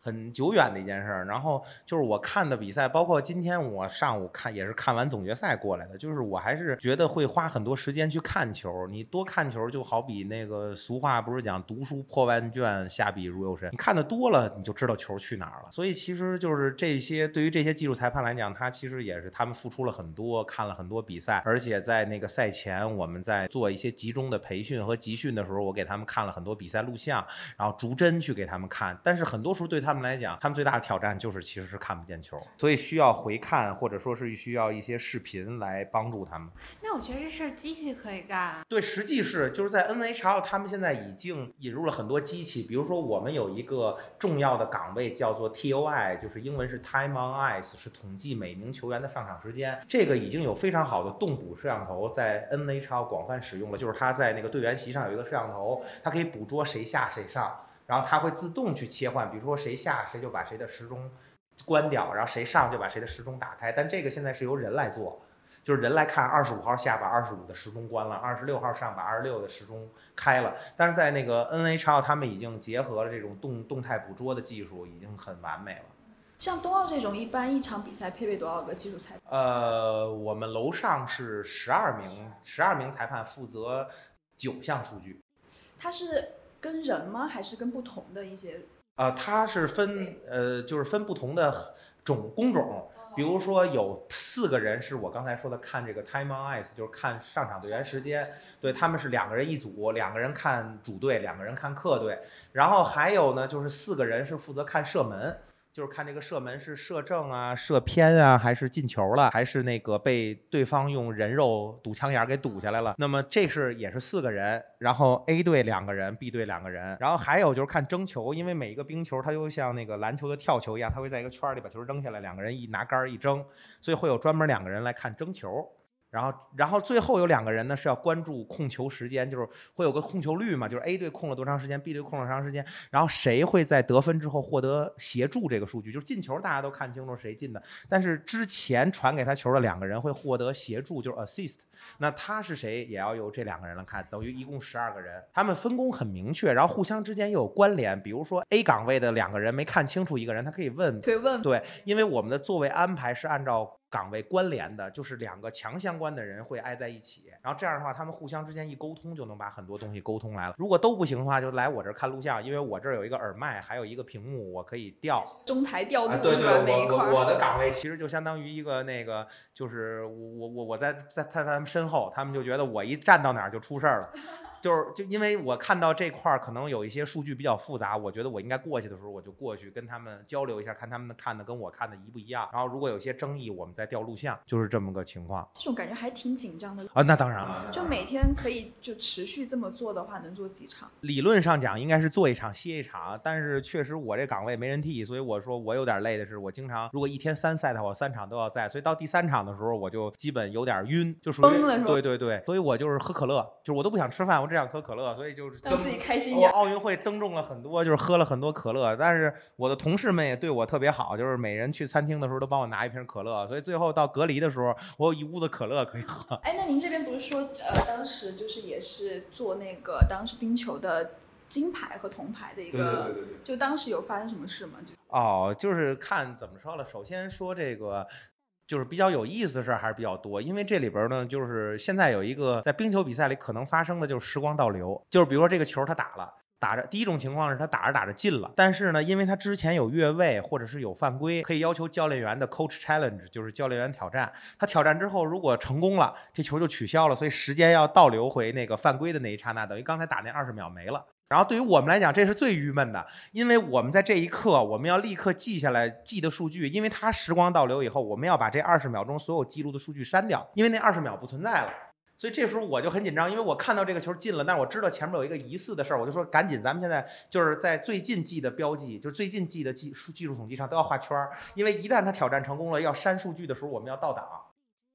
很久远的一件事儿，然后就是我看的比赛，包括今天我上午看也是看完总决赛过来的，就是我还是觉得会花很多时间去看球。你多看球，就好比那个俗话不是讲“读书破万卷，下笔如有神”。你看的多了，你就知道球去哪儿了。所以其实就是这些，对于这些技术裁判来讲，他其实也是他们付出了很多，看了很多比赛，而且在那个赛前，我们在做一些集中的培训和集训的时候，我给他们看了很多比赛录像，然后逐帧去给他们看。但是很多时候对他来讲，他们最大的挑战就是其实是看不见球，所以需要回看或者说是需要一些视频来帮助他们。那我觉得这事儿机器可以干啊。对，实际是就是在 NHL，他们现在已经引入了很多机器，比如说我们有一个重要的岗位叫做 TOI，就是英文是 Time on Ice，是统计每名球员的上场时间。这个已经有非常好的动捕摄像头在 NHL 广泛使用了，就是它在那个队员席上有一个摄像头，它可以捕捉谁下谁上。然后它会自动去切换，比如说谁下谁就把谁的时钟关掉，然后谁上就把谁的时钟打开。但这个现在是由人来做，就是人来看二十五号下把二十五的时钟关了，二十六号上把二十六的时钟开了。但是在那个 NHL 他们已经结合了这种动动态捕捉的技术，已经很完美了。像冬奥这种，一般一场比赛配备多少个技术裁判？呃，我们楼上是十二名，十二名裁判负责九项数据。它是跟人吗？还是跟不同的一些？呃，它是分呃，就是分不同的种工种，比如说有四个人是我刚才说的看这个 time on ice，就是看上场队员时间，对他们是两个人一组，两个人看主队，两个人看客队，然后还有呢就是四个人是负责看射门。就是看这个射门是射正啊、射偏啊，还是进球了，还是那个被对方用人肉堵枪眼给堵下来了。那么这是也是四个人，然后 A 队两个人，B 队两个人，然后还有就是看争球，因为每一个冰球它就像那个篮球的跳球一样，它会在一个圈儿里把球扔下来，两个人一拿杆儿一争，所以会有专门两个人来看争球。然后，然后最后有两个人呢是要关注控球时间，就是会有个控球率嘛，就是 A 队控了多长时间，B 队控了多长时间，然后谁会在得分之后获得协助这个数据，就是进球大家都看清楚谁进的，但是之前传给他球的两个人会获得协助，就是 assist，那他是谁也要由这两个人来看，等于一共十二个人，他们分工很明确，然后互相之间又有关联，比如说 A 岗位的两个人没看清楚一个人，他可以问可以问对，因为我们的座位安排是按照岗位关联的，就是两个强相关的人会挨在一起，然后这样的话，他们互相之间一沟通，就能把很多东西沟通来了。如果都不行的话，就来我这儿看录像，因为我这儿有一个耳麦，还有一个屏幕，我可以调。中台调度、啊，对对。我我我的岗位其实就相当于一个那个，就是我我我我在在在他们身后，他们就觉得我一站到哪儿就出事儿了。就是就因为我看到这块儿可能有一些数据比较复杂，我觉得我应该过去的时候，我就过去跟他们交流一下，看他们看的跟我看的一不一样。然后如果有些争议，我们再调录像，就是这么个情况这种感觉还挺紧张的。啊。那当然了，就每天可以就持续这么做的话，能做几场？理论上讲应该是做一场歇一场，但是确实我这岗位没人替，所以我说我有点累的是，我经常如果一天三赛的话，我三场都要在，所以到第三场的时候我就基本有点晕，就属于崩了是吧对对对，所以我就是喝可乐，就是我都不想吃饭，我只想喝可乐，所以就是让自己开心一我点。奥运会增重了很多，就是喝了很多可乐，但是我的同事们也对我特别好，就是每人去餐厅的时候都帮我拿一瓶可乐，所以最后到隔离的时候，我有一屋子可乐可以喝。哎，那您这边不是说呃，当时就是也是做那个当时冰球的金牌和铜牌的一个，对。就当时有发生什么事吗？就哦，就是看怎么说了。首先说这个。就是比较有意思的事儿还是比较多，因为这里边呢，就是现在有一个在冰球比赛里可能发生的就是时光倒流，就是比如说这个球他打了，打着第一种情况是他打着打着进了，但是呢，因为他之前有越位或者是有犯规，可以要求教练员的 coach challenge，就是教练员挑战。他挑战之后如果成功了，这球就取消了，所以时间要倒流回那个犯规的那一刹那，等于刚才打那二十秒没了。然后对于我们来讲，这是最郁闷的，因为我们在这一刻我们要立刻记下来记的数据，因为它时光倒流以后，我们要把这二十秒钟所有记录的数据删掉，因为那二十秒不存在了。所以这时候我就很紧张，因为我看到这个球进了，但是我知道前面有一个疑似的事儿，我就说赶紧，咱们现在就是在最近记的标记，就是最近记的技数技术统计上都要画圈儿，因为一旦他挑战成功了，要删数据的时候，我们要倒档。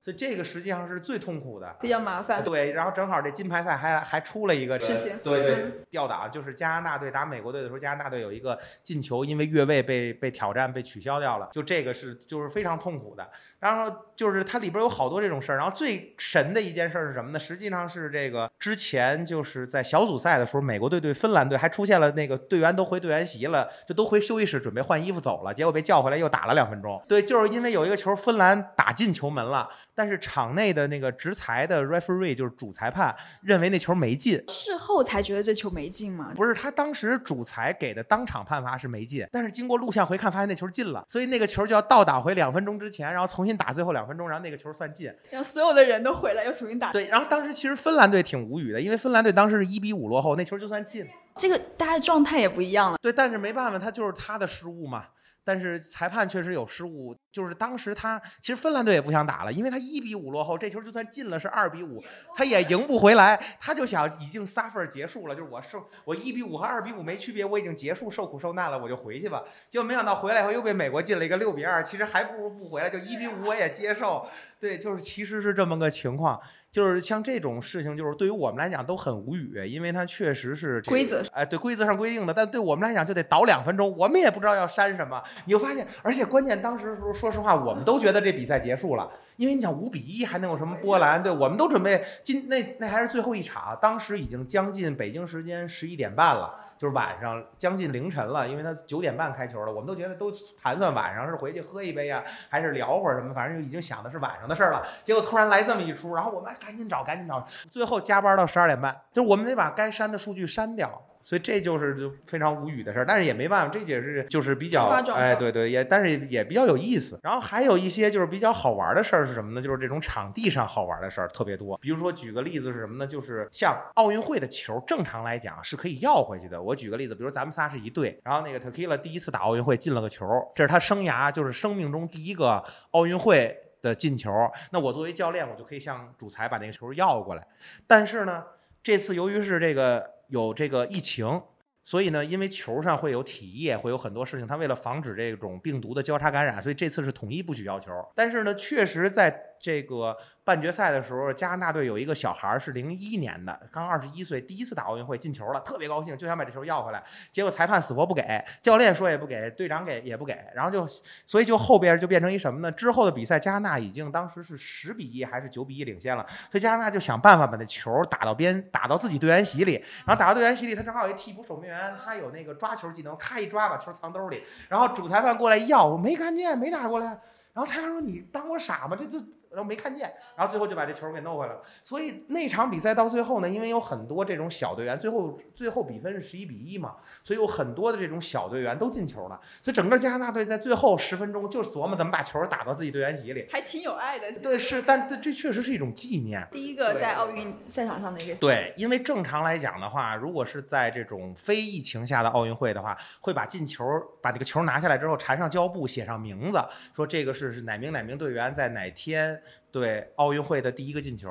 所以这个实际上是最痛苦的，比较麻烦。对，然后正好这金牌赛还还出了一个事情，对对，吊打就是加拿大队打美国队的时候，加拿大队有一个进球，因为越位被被挑战被取消掉了，就这个是就是非常痛苦的。然后就是它里边有好多这种事儿，然后最神的一件事是什么呢？实际上是这个之前就是在小组赛的时候，美国队对芬兰队还出现了那个队员都回队员席了，就都回休息室准备换衣服走了，结果被叫回来又打了两分钟。对，就是因为有一个球芬兰打进球门了，但是场内的那个执裁的 referee 就是主裁判认为那球没进，事后才觉得这球没进吗？不是，他当时主裁给的当场判罚是没进，但是经过录像回看发现那球进了，所以那个球就要倒打回两分钟之前，然后重新。打最后两分钟，然后那个球算进，让所有的人都回来又重新打。对，然后当时其实芬兰队挺无语的，因为芬兰队当时是一比五落后，那球就算进。这个大家状态也不一样了。对，但是没办法，他就是他的失误嘛。但是裁判确实有失误，就是当时他其实芬兰队也不想打了，因为他一比五落后，这球就算进了是二比五，他也赢不回来，他就想已经仨分结束了，就是我受我一比五和二比五没区别，我已经结束受苦受难了，我就回去吧。结果没想到回来以后又被美国进了一个六比二，其实还不如不回来，就一比五我也接受。对，就是其实是这么个情况。就是像这种事情，就是对于我们来讲都很无语，因为它确实是规则，哎，对规则上规定的，但对我们来讲就得倒两分钟，我们也不知道要删什么。你就发现，而且关键当时时候，说实话，我们都觉得这比赛结束了，因为你想五比一还能有什么波澜？对，我们都准备今那那还是最后一场，当时已经将近北京时间十一点半了。就是晚上将近凌晨了，因为他九点半开球了，我们都觉得都盘算晚上是回去喝一杯呀，还是聊会儿什么，反正就已经想的是晚上的事儿了。结果突然来这么一出，然后我们赶紧找，赶紧找，最后加班到十二点半，就是我们得把该删的数据删掉。所以这就是就非常无语的事儿，但是也没办法，这也是就是比较哎，对对，也但是也比较有意思。然后还有一些就是比较好玩的事儿是什么呢？就是这种场地上好玩的事儿特别多。比如说举个例子是什么呢？就是像奥运会的球，正常来讲是可以要回去的。我举个例子，比如咱们仨是一队，然后那个 Tequila 第一次打奥运会进了个球，这是他生涯就是生命中第一个奥运会的进球。那我作为教练，我就可以向主裁把那个球要过来。但是呢，这次由于是这个。有这个疫情，所以呢，因为球上会有体液，会有很多事情，他为了防止这种病毒的交叉感染，所以这次是统一不许要球。但是呢，确实在这个。半决赛的时候，加拿大队有一个小孩儿是零一年的，刚二十一岁，第一次打奥运会进球了，特别高兴，就想把这球要回来。结果裁判死活不给，教练说也不给，队长给也不给，然后就，所以就后边就变成一什么呢？之后的比赛，加拿大已经当时是十比一还是九比一领先了，所以加拿大就想办法把那球打到边，打到自己队员席里，然后打到队员席里，他正好有一替补守门员，他有那个抓球技能，咔一抓把球藏兜里，然后主裁判过来要，我没看见，没打过来，然后裁判说你当我傻吗？这就。然后没看见，然后最后就把这球给弄回来了。所以那场比赛到最后呢，因为有很多这种小队员，最后最后比分是十一比一嘛，所以有很多的这种小队员都进球了。所以整个加拿大队在最后十分钟就琢磨怎么把球打到自己队员席里，还挺有爱的。对，是，但这这确实是一种纪念。第一个在奥运赛场上的一个。对，因为正常来讲的话，如果是在这种非疫情下的奥运会的话，会把进球把这个球拿下来之后缠上胶布，写上名字，说这个是是哪名哪名队员在哪天。对奥运会的第一个进球。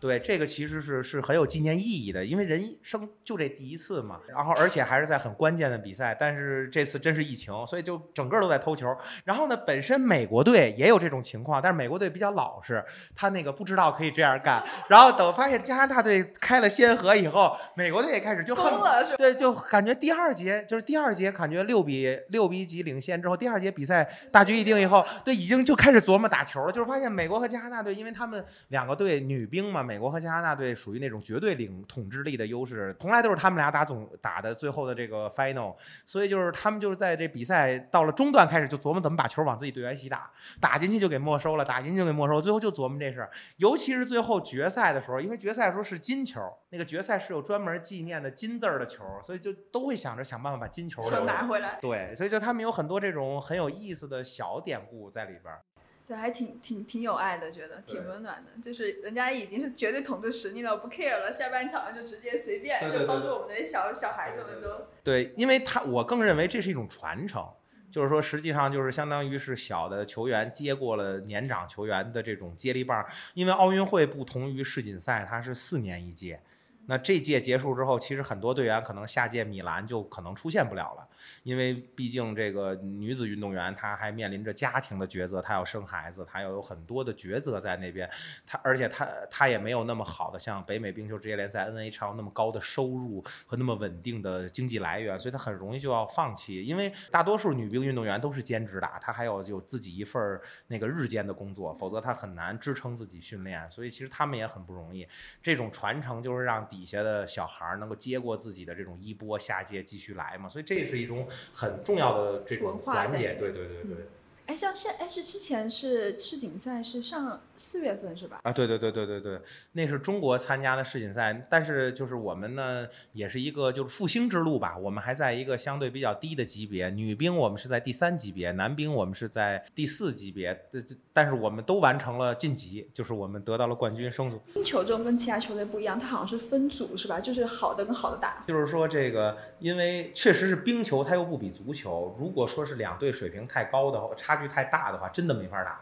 对，这个其实是是很有纪念意义的，因为人生就这第一次嘛，然后而且还是在很关键的比赛，但是这次真是疫情，所以就整个都在偷球。然后呢，本身美国队也有这种情况，但是美国队比较老实，他那个不知道可以这样干。然后等发现加拿大队开了先河以后，美国队也开始就恨对，就感觉第二节就是第二节感觉六比六比几领先之后，第二节比赛大局已定以后，对，已经就开始琢磨打球了，就是发现美国和加拿大队，因为他们两个队女兵嘛。美国和加拿大队属于那种绝对领统治力的优势，从来都是他们俩打总打的最后的这个 final，所以就是他们就是在这比赛到了中段开始就琢磨怎么把球往自己队员席打，打进去就给没收了，打进去就给没收，最后就琢磨这事儿。尤其是最后决赛的时候，因为决赛的时候是金球，那个决赛是有专门纪念的金字儿的球，所以就都会想着想办法把金球。拿回来。对，所以就他们有很多这种很有意思的小典故在里边儿。对，还挺挺挺有爱的，觉得挺温暖的。就是人家已经是绝对统治实力了，不 care 了，下半场就直接随便，就帮助我们的小小孩子们都。对，因为他我更认为这是一种传承，就是说实际上就是相当于是小的球员接过了年长球员的这种接力棒，因为奥运会不同于世锦赛，它是四年一届。那这届结束之后，其实很多队员可能下届米兰就可能出现不了了，因为毕竟这个女子运动员她还面临着家庭的抉择，她要生孩子，她要有很多的抉择在那边，她而且她她也没有那么好的像北美冰球职业联赛 NHL 那么高的收入和那么稳定的经济来源，所以她很容易就要放弃，因为大多数女兵运动员都是兼职打，她还有有自己一份那个日间的工作，否则她很难支撑自己训练，所以其实他们也很不容易。这种传承就是让底下的小孩儿能够接过自己的这种衣钵，下届继续来嘛，所以这是一种很重要的这种环节。对对对对。哎，像现哎是之前是世锦赛是上四月份是吧？啊，对对对对对对，那是中国参加的世锦赛，但是就是我们呢，也是一个就是复兴之路吧，我们还在一个相对比较低的级别，女兵我们是在第三级别，男兵我们是在第四级别，这这但是我们都完成了晋级，就是我们得到了冠军升组。冰球中跟其他球队不一样，它好像是分组是吧？就是好的跟好的打。就是说，这个因为确实是冰球，它又不比足球。如果说是两队水平太高的话，差距太大的话，真的没法打。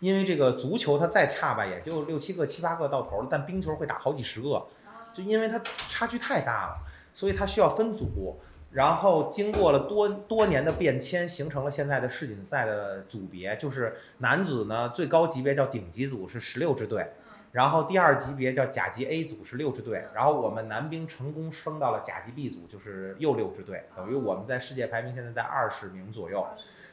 因为这个足球它再差吧，也就六七个、七八个到头了，但冰球会打好几十个，就因为它差距太大了，所以它需要分组。然后经过了多多年的变迁，形成了现在的世锦赛的组别，就是男子呢最高级别叫顶级组是十六支队，然后第二级别叫甲级 A 组是六支队，然后我们男兵成功升到了甲级 B 组，就是又六支队，等于我们在世界排名现在在二十名左右。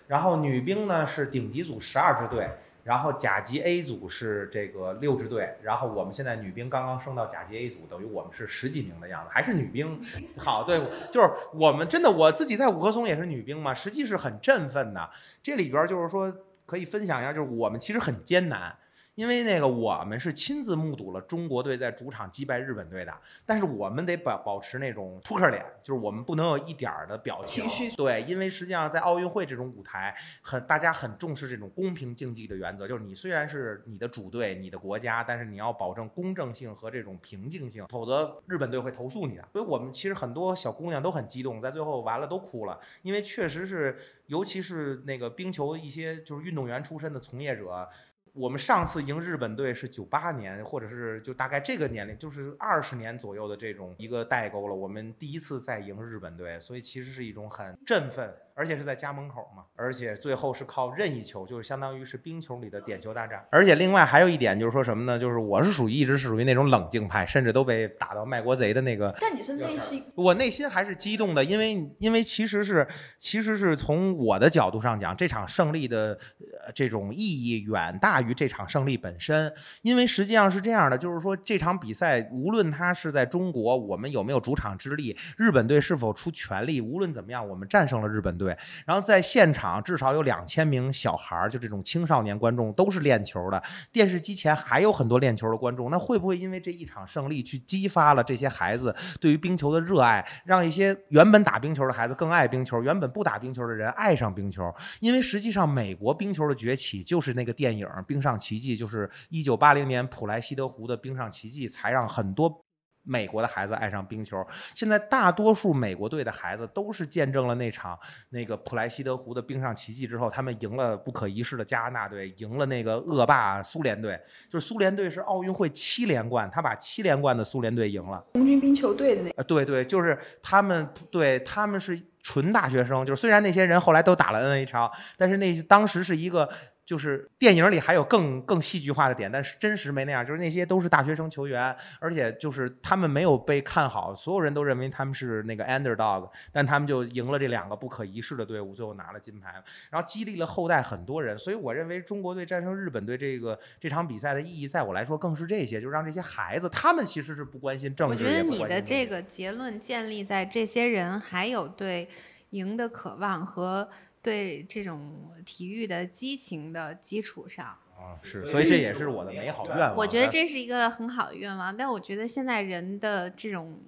然后女兵呢是顶级组十二支队，然后甲级 A 组是这个六支队，然后我们现在女兵刚刚升到甲级 A 组，等于我们是十几名的样子，还是女兵。好，对，就是我们真的我自己在五棵松也是女兵嘛，实际是很振奋的。这里边就是说可以分享一下，就是我们其实很艰难。因为那个我们是亲自目睹了中国队在主场击败日本队的，但是我们得保保持那种扑克脸，就是我们不能有一点儿的表情。情绪对，因为实际上在奥运会这种舞台，很大家很重视这种公平竞技的原则，就是你虽然是你的主队、你的国家，但是你要保证公正性和这种平静性，否则日本队会投诉你的。所以我们其实很多小姑娘都很激动，在最后完了都哭了，因为确实是，尤其是那个冰球一些就是运动员出身的从业者。我们上次赢日本队是九八年，或者是就大概这个年龄，就是二十年左右的这种一个代沟了。我们第一次再赢日本队，所以其实是一种很振奋，而且是在家门口嘛，而且最后是靠任意球，就是相当于是冰球里的点球大战。而且另外还有一点就是说什么呢？就是我是属于一直是属于那种冷静派，甚至都被打到卖国贼的那个但你是内心我内心还是激动的，因为因为其实是其实是从我的角度上讲，这场胜利的呃这种意义远大于这场胜利本身。因为实际上是这样的，就是说这场比赛无论它是在中国，我们有没有主场之力，日本队是否出全力，无论怎么样，我们战胜了日本队。对然后在现场至少有两千名小孩儿，就这种青少年观众都是练球的，电视机前还有很多练球的观众，那会不会因为这一场胜利去激发了这些孩子对于冰球的热爱，让一些原本打冰球的孩子更爱冰球，原本不打冰球的人爱上冰球？因为实际上美国冰球的崛起就是那个电影《冰上奇迹》，就是一九八零年普莱西德湖的《冰上奇迹》，才让很多。美国的孩子爱上冰球，现在大多数美国队的孩子都是见证了那场那个普莱西德湖的冰上奇迹之后，他们赢了不可一世的加拿大队，赢了那个恶霸苏联队。就是苏联队是奥运会七连冠，他把七连冠的苏联队赢了。红军冰球队的那呃，对对，就是他们，对他们是纯大学生，就是虽然那些人后来都打了 NHL，但是那当时是一个就是电影里还有更更戏剧化的点，但是真实没那样。就是那些都是大学生球员，而且就是他们没有被看好，所有人都认为他们是那个 underdog，但他们就赢了这两个不可一世的队伍，最后拿了金牌，然后激励了后代很多人。所以我认为中国队战胜日本队这个这场比赛的意义，在我来说更是这些，就让这些孩子他们其实是不关心政治。我觉得你的这个结论建立在这些人还有对赢的渴望和。对这种体育的激情的基础上啊，是，所以这也是我的美好愿望。我觉得这是一个很好的愿望，但我觉得现在人的这种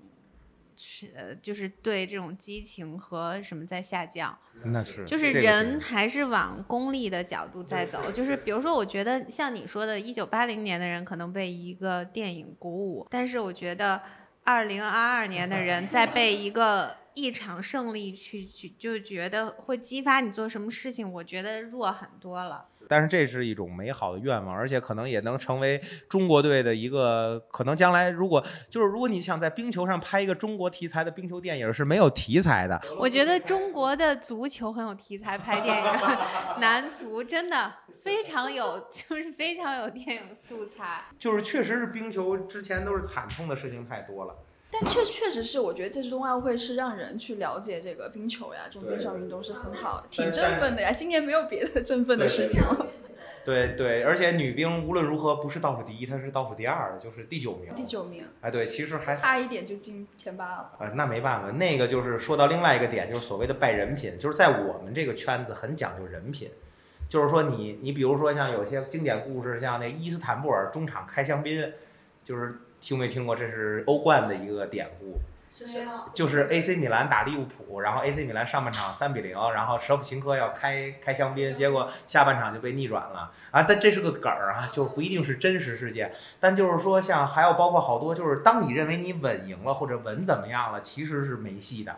是呃，就是对这种激情和什么在下降。那是，就是人还是往功利的角度在走。就是比如说，我觉得像你说的，一九八零年的人可能被一个电影鼓舞，但是我觉得二零二二年的人在被一个。一场胜利去去就觉得会激发你做什么事情，我觉得弱很多了。但是这是一种美好的愿望，而且可能也能成为中国队的一个可能。将来如果就是如果你想在冰球上拍一个中国题材的冰球电影，是没有题材的。我觉得中国的足球很有题材，拍电影，[LAUGHS] 男足真的非常有，就是非常有电影素材。就是确实是冰球之前都是惨痛的事情太多了。但确确实是，我觉得这次冬奥会是让人去了解这个冰球呀，这种冰上运动是很好，挺振奋的呀。今年没有别的振奋的事情了。[LAUGHS] 对对，而且女兵无论如何不是倒数第一，她是倒数第二，就是第九名。第九名。哎，对，其实还差一点就进前八了。呃，那没办法，那个就是说到另外一个点，就是所谓的拜人品，就是在我们这个圈子很讲究人品，就是说你你比如说像有些经典故事，像那伊斯坦布尔中场开香槟，就是。听没听过？这是欧冠的一个典故，就是 AC 米兰打利物浦，然后 AC 米兰上半场三比零，然后舍甫琴科要开开香槟，结果下半场就被逆转了啊！但这是个梗儿啊，就不一定是真实事件。但就是说，像还有包括好多，就是当你认为你稳赢了或者稳怎么样了，其实是没戏的。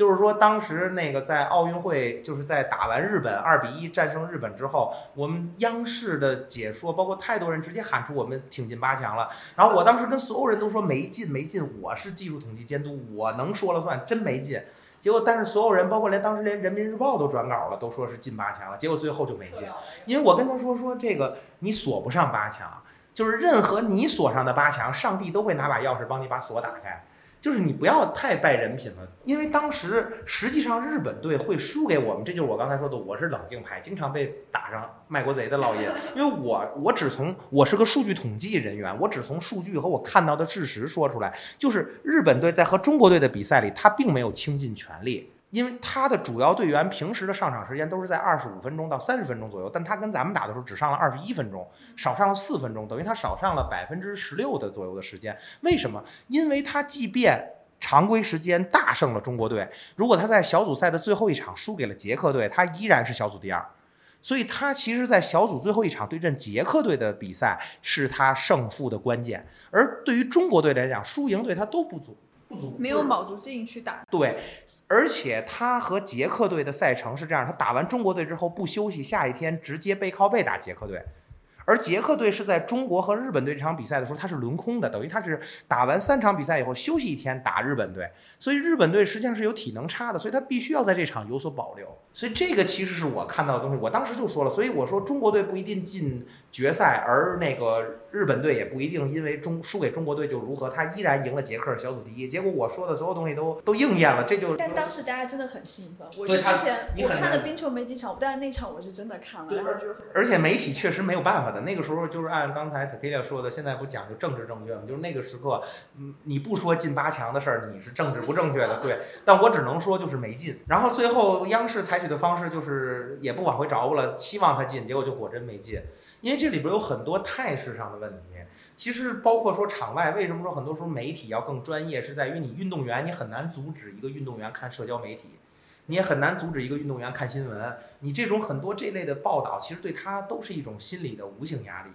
就是说，当时那个在奥运会，就是在打完日本二比一战胜日本之后，我们央视的解说，包括太多人直接喊出我们挺进八强了。然后我当时跟所有人都说没进没进，我是技术统计监督，我能说了算，真没进。结果但是所有人，包括连当时连人民日报都转稿了，都说是进八强了。结果最后就没进，因为我跟他说说这个你锁不上八强，就是任何你锁上的八强，上帝都会拿把钥匙帮你把锁打开。就是你不要太败人品了，因为当时实际上日本队会输给我们，这就是我刚才说的，我是冷静派，经常被打上卖国贼的烙印，[LAUGHS] 因为我我只从我是个数据统计人员，我只从数据和我看到的事实说出来，就是日本队在和中国队的比赛里，他并没有倾尽全力。因为他的主要队员平时的上场时间都是在二十五分钟到三十分钟左右，但他跟咱们打的时候只上了二十一分钟，少上了四分钟，等于他少上了百分之十六的左右的时间。为什么？因为他即便常规时间大胜了中国队，如果他在小组赛的最后一场输给了捷克队，他依然是小组第二。所以他其实，在小组最后一场对阵捷克队的比赛是他胜负的关键。而对于中国队来讲，输赢对他都不足。没有卯足劲去打，对，而且他和捷克队的赛程是这样：他打完中国队之后不休息，下一天直接背靠背打捷克队。而捷克队是在中国和日本队这场比赛的时候，他是轮空的，等于他是打完三场比赛以后休息一天打日本队，所以日本队实际上是有体能差的，所以他必须要在这场有所保留。所以这个其实是我看到的东西，我当时就说了，所以我说中国队不一定进决赛，而那个日本队也不一定因为中输给中国队就如何，他依然赢了捷克小组第一。结果我说的所有东西都都应验了，这就。但当时大家真的很兴奋，我之前我看了冰球没几场，但是那场我是真的看了，然后就而且媒体确实没有办法的，那个时候就是按刚才 Takia 说的，现在不讲究政治正确吗？就是那个时刻，嗯，你不说进八强的事儿，你是政治不正确的，对。但我只能说就是没进，然后最后央视采取的方式就是也不往回找了，期望他进，结果就果真没进。因为这里边有很多态势上的问题，其实包括说场外，为什么说很多时候媒体要更专业，是在于你运动员，你很难阻止一个运动员看社交媒体，你也很难阻止一个运动员看新闻，你这种很多这类的报道，其实对他都是一种心理的无形压力。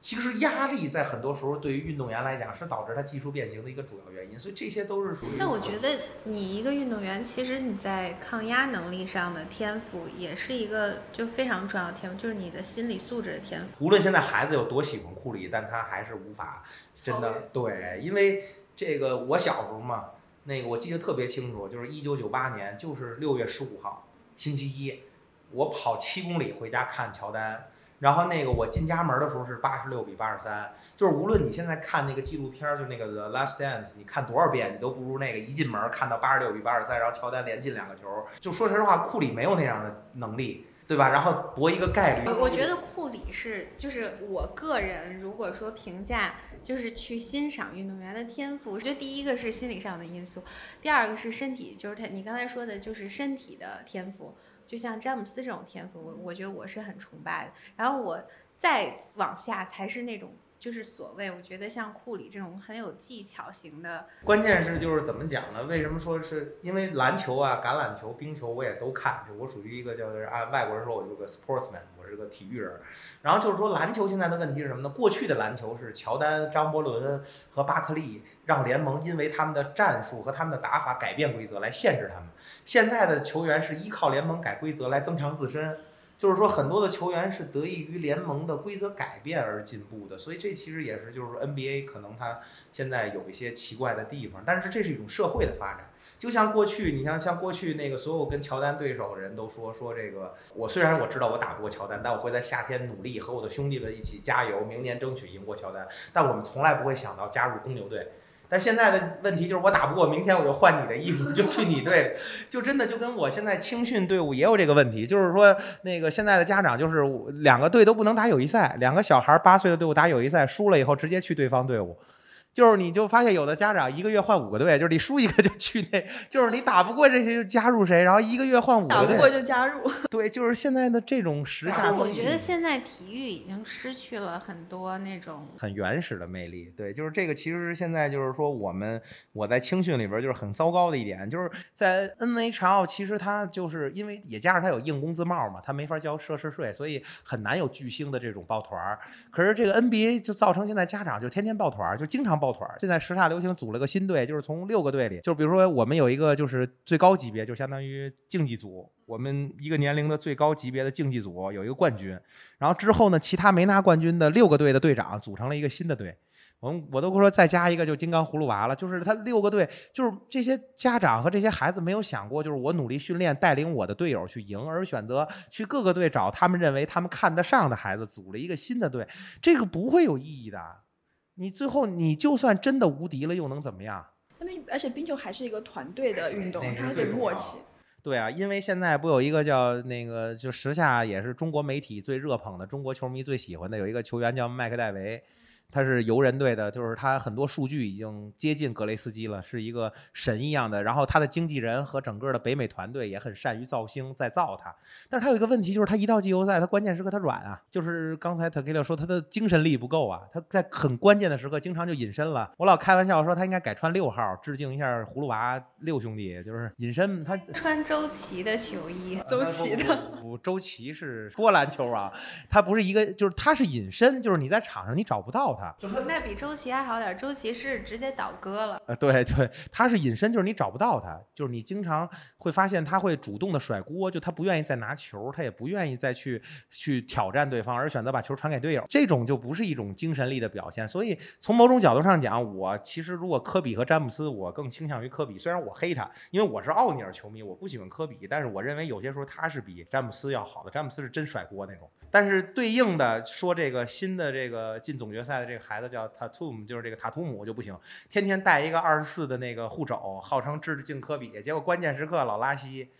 其实压力在很多时候对于运动员来讲是导致他技术变形的一个主要原因，所以这些都是属于。那我觉得你一个运动员，其实你在抗压能力上的天赋也是一个就非常重要的天赋，就是你的心理素质的天赋。无论现在孩子有多喜欢库里，但他还是无法真的对，因为这个我小时候嘛，那个我记得特别清楚，就是一九九八年，就是六月十五号星期一，我跑七公里回家看乔丹。然后那个我进家门的时候是八十六比八十三，就是无论你现在看那个纪录片儿，就那个 The Last Dance，你看多少遍，你都不如那个一进门看到八十六比八十三，然后乔丹连进两个球。就说实话，库里没有那样的能力，对吧？然后博一个概率。我觉得库里是，就是我个人如果说评价，就是去欣赏运动员的天赋，我觉得第一个是心理上的因素，第二个是身体，就是他你刚才说的，就是身体的天赋。就像詹姆斯这种天赋，我我觉得我是很崇拜的。然后我再往下才是那种，就是所谓我觉得像库里这种很有技巧型的。关键是就是怎么讲呢？为什么说是因为篮球啊、橄榄球、冰球我也都看，就我属于一个叫按外国人说，我是个 sportsman，我是个体育人。然后就是说篮球现在的问题是什么呢？过去的篮球是乔丹、张伯伦和巴克利让联盟因为他们的战术和他们的打法改变规则来限制他们。现在的球员是依靠联盟改规则来增强自身，就是说很多的球员是得益于联盟的规则改变而进步的，所以这其实也是就是说 NBA 可能它现在有一些奇怪的地方，但是这是一种社会的发展。就像过去，你像像过去那个所有跟乔丹对手的人都说说这个，我虽然我知道我打不过乔丹，但我会在夏天努力和我的兄弟们一起加油，明年争取赢过乔丹。但我们从来不会想到加入公牛队。但现在的问题就是我打不过，明天我就换你的衣服，就去你队，[LAUGHS] 就真的就跟我现在青训队伍也有这个问题，就是说那个现在的家长就是两个队都不能打友谊赛，两个小孩八岁的队伍打友谊赛输了以后直接去对方队伍。就是你就发现有的家长一个月换五个队，就是你输一个就去那，[LAUGHS] 就是你打不过这些就加入谁，然后一个月换五个队，打不过就加入。[LAUGHS] 对，就是现在的这种时下。我觉得现在体育已经失去了很多那种很原始的魅力。对，就是这个其实现在就是说我们我在青训里边就是很糟糕的一点，就是在 NHL 其实它就是因为也加上它有硬工资帽嘛，它没法交奢侈税，所以很难有巨星的这种抱团儿。可是这个 NBA 就造成现在家长就天天抱团儿，就经常抱。抱团现在时下流行组了个新队，就是从六个队里，就比如说我们有一个就是最高级别，就相当于竞技组，我们一个年龄的最高级别的竞技组有一个冠军，然后之后呢，其他没拿冠军的六个队的队长组成了一个新的队，我们我都说再加一个就金刚葫芦娃了，就是他六个队，就是这些家长和这些孩子没有想过，就是我努力训练带领我的队友去赢，而选择去各个队找他们认为他们看得上的孩子组了一个新的队，这个不会有意义的。你最后，你就算真的无敌了，又能怎么样？那么，而且冰球还是一个团队的运动，它得默契。对啊，因为现在不有一个叫那个，就时下也是中国媒体最热捧的，中国球迷最喜欢的，有一个球员叫麦克戴维。他是游人队的，就是他很多数据已经接近格雷斯基了，是一个神一样的。然后他的经纪人和整个的北美团队也很善于造星，在造他。但是他有一个问题，就是他一到季后赛，他关键时刻他软啊。就是刚才特 K 六说他的精神力不够啊，他在很关键的时刻经常就隐身了。我老开玩笑说他应该改穿六号，致敬一下葫芦娃六兄弟，就是隐身。他穿周琦的球衣，[LAUGHS] 周琦的。不，周琦是波兰球啊，他不是一个，就是他是隐身，就是你在场上你找不到。那比周琦还好点，周琦是直接倒戈了。呃，对 [LAUGHS] 对，他是隐身，就是你找不到他，就是你经常会发现他会主动的甩锅，就他不愿意再拿球，他也不愿意再去去挑战对方，而选择把球传给队友，这种就不是一种精神力的表现。所以从某种角度上讲，我其实如果科比和詹姆斯，我更倾向于科比。虽然我黑他，因为我是奥尼尔球迷，我不喜欢科比，但是我认为有些时候他是比詹姆斯要好的。詹姆斯是真甩锅那种。但是对应的说，这个新的这个进总决赛的这个孩子叫塔图姆就是这个塔图姆就不行，天天带一个二十四的那个护肘，号称致敬科比，结果关键时刻老拉稀。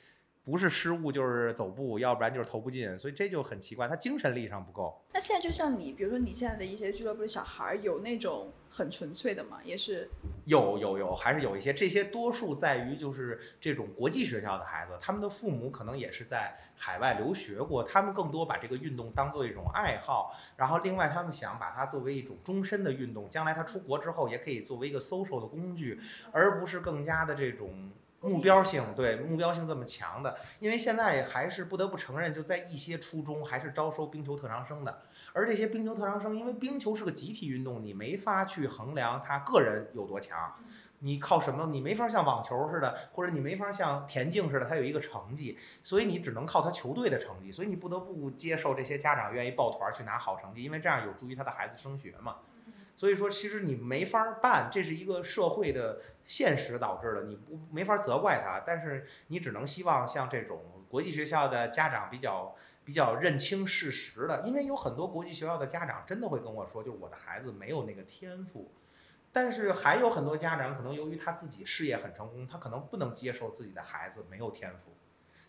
不是失误就是走步，要不然就是投不进，所以这就很奇怪，他精神力上不够。那现在就像你，比如说你现在的一些俱乐部的小孩，有那种很纯粹的吗？也是有有有，还是有一些。这些多数在于就是这种国际学校的孩子，他们的父母可能也是在海外留学过，他们更多把这个运动当做一种爱好，然后另外他们想把它作为一种终身的运动，将来他出国之后也可以作为一个 social 的工具，而不是更加的这种。目标性对目标性这么强的，因为现在还是不得不承认，就在一些初中还是招收冰球特长生的，而这些冰球特长生，因为冰球是个集体运动，你没法去衡量他个人有多强，你靠什么？你没法像网球似的，或者你没法像田径似的，他有一个成绩，所以你只能靠他球队的成绩，所以你不得不接受这些家长愿意抱团去拿好成绩，因为这样有助于他的孩子升学嘛。所以说，其实你没法办，这是一个社会的现实导致的，你不没法责怪他。但是你只能希望像这种国际学校的家长比较比较认清事实的，因为有很多国际学校的家长真的会跟我说，就是我的孩子没有那个天赋。但是还有很多家长可能由于他自己事业很成功，他可能不能接受自己的孩子没有天赋。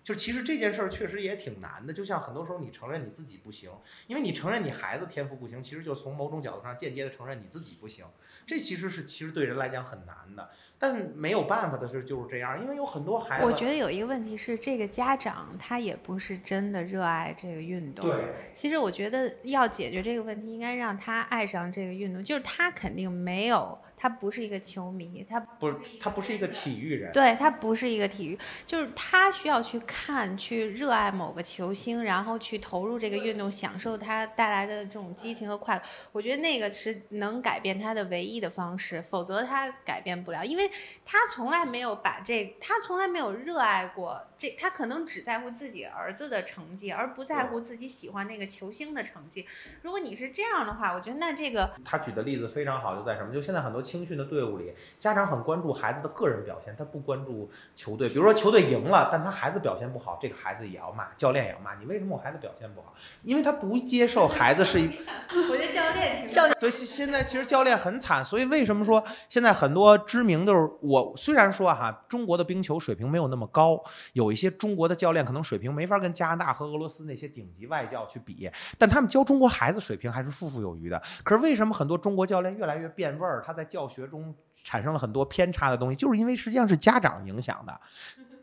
就其实这件事儿确实也挺难的，就像很多时候你承认你自己不行，因为你承认你孩子天赋不行，其实就从某种角度上间接的承认你自己不行，这其实是其实对人来讲很难的。但没有办法的是就是这样，因为有很多孩子，我觉得有一个问题是，这个家长他也不是真的热爱这个运动。对，其实我觉得要解决这个问题，应该让他爱上这个运动，就是他肯定没有。他不是一个球迷，他不是他不是一个体育人，对他不是一个体育，就是他需要去看、去热爱某个球星，然后去投入这个运动，享受他带来的这种激情和快乐。我觉得那个是能改变他的唯一的方式，否则他改变不了，因为他从来没有把这，他从来没有热爱过这，他可能只在乎自己儿子的成绩，而不在乎自己喜欢那个球星的成绩。如果你是这样的话，我觉得那这个他举的例子非常好，就在什么？就现在很多。青训的队伍里，家长很关注孩子的个人表现，他不关注球队。比如说球队赢了，但他孩子表现不好，这个孩子也要骂，教练也要骂。你为什么我孩子表现不好？因为他不接受孩子是一。[LAUGHS] 我觉得教练教练对现在其实教练很惨，所以为什么说现在很多知名就是我虽然说哈，中国的冰球水平没有那么高，有一些中国的教练可能水平没法跟加拿大和俄罗斯那些顶级外教去比，但他们教中国孩子水平还是富富有余的。可是为什么很多中国教练越来越变味儿？他在教教学中产生了很多偏差的东西，就是因为实际上是家长影响的，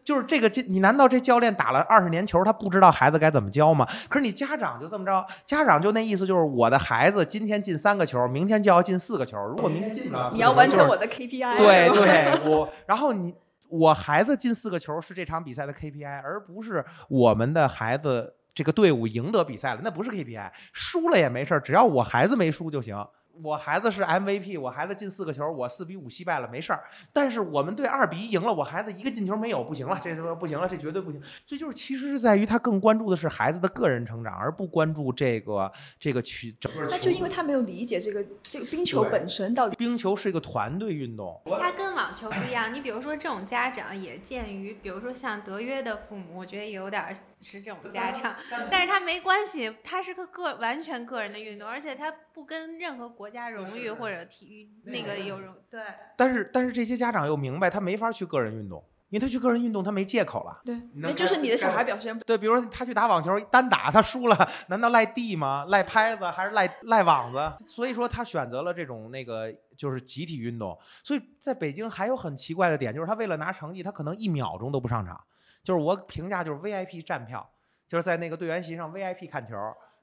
就是这个，你难道这教练打了二十年球，他不知道孩子该怎么教吗？可是你家长就这么着，家长就那意思就是我的孩子今天进三个球，明天就要进四个球，如果明天进不了，你要完成我的 KPI。对对，我然后你我孩子进四个球是这场比赛的 KPI，而不是我们的孩子这个队伍赢得比赛了，那不是 KPI，输了也没事，只要我孩子没输就行。我孩子是 MVP，我孩子进四个球，我四比五惜败了，没事儿。但是我们队二比一赢了，我孩子一个进球没有，不行了，这说不行了，这绝对不行。所以就是其实是在于他更关注的是孩子的个人成长，而不关注这个这个区整个。那就因为他没有理解这个这个冰球本身到底。冰球是一个团队运动，它跟网球不一样。你比如说这种家长也鉴于，比如说像德约的父母，我觉得有点是这种家长，[LAUGHS] 但是他没关系，他是个个完全个人的运动，而且他不跟任何国。家荣誉或者体育那个有荣对，但是但是这些家长又明白他没法去个人运动，因为他去个人运动他没借口了。对，那就是你的小孩表现。对，比如说他去打网球单打他输了，难道赖地吗？赖拍子还是赖赖网子？所以说他选择了这种那个就是集体运动。所以在北京还有很奇怪的点，就是他为了拿成绩，他可能一秒钟都不上场。就是我评价就是 VIP 站票，就是在那个队员席上 VIP 看球，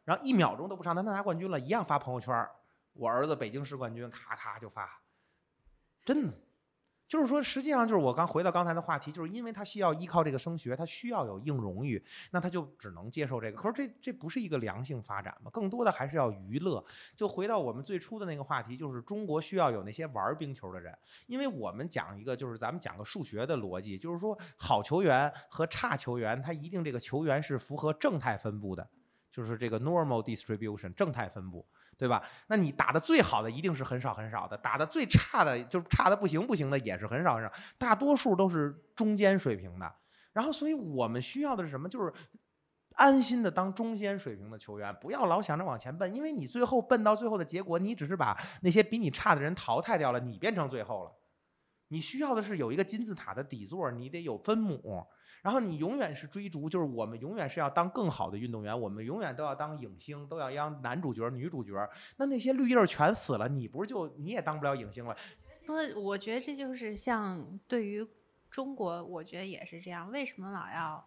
然后一秒钟都不上，他拿冠军了，一样发朋友圈。我儿子北京市冠军，咔咔就发，真的，就是说，实际上就是我刚回到刚才的话题，就是因为他需要依靠这个升学，他需要有硬荣誉，那他就只能接受这个。可是这这不是一个良性发展吗？更多的还是要娱乐。就回到我们最初的那个话题，就是中国需要有那些玩冰球的人，因为我们讲一个，就是咱们讲个数学的逻辑，就是说好球员和差球员，他一定这个球员是符合正态分布的，就是这个 normal distribution 正态分布。对吧？那你打的最好的一定是很少很少的，打的最差的就是差的不行不行的也是很少很少，大多数都是中间水平的。然后，所以我们需要的是什么？就是安心的当中间水平的球员，不要老想着往前奔，因为你最后奔到最后的结果，你只是把那些比你差的人淘汰掉了，你变成最后了。你需要的是有一个金字塔的底座，你得有分母。然后你永远是追逐，就是我们永远是要当更好的运动员，我们永远都要当影星，都要当男主角、女主角。那那些绿叶全死了，你不是就你也当不了影星了？不，我觉得这就是像对于中国，我觉得也是这样。为什么老要？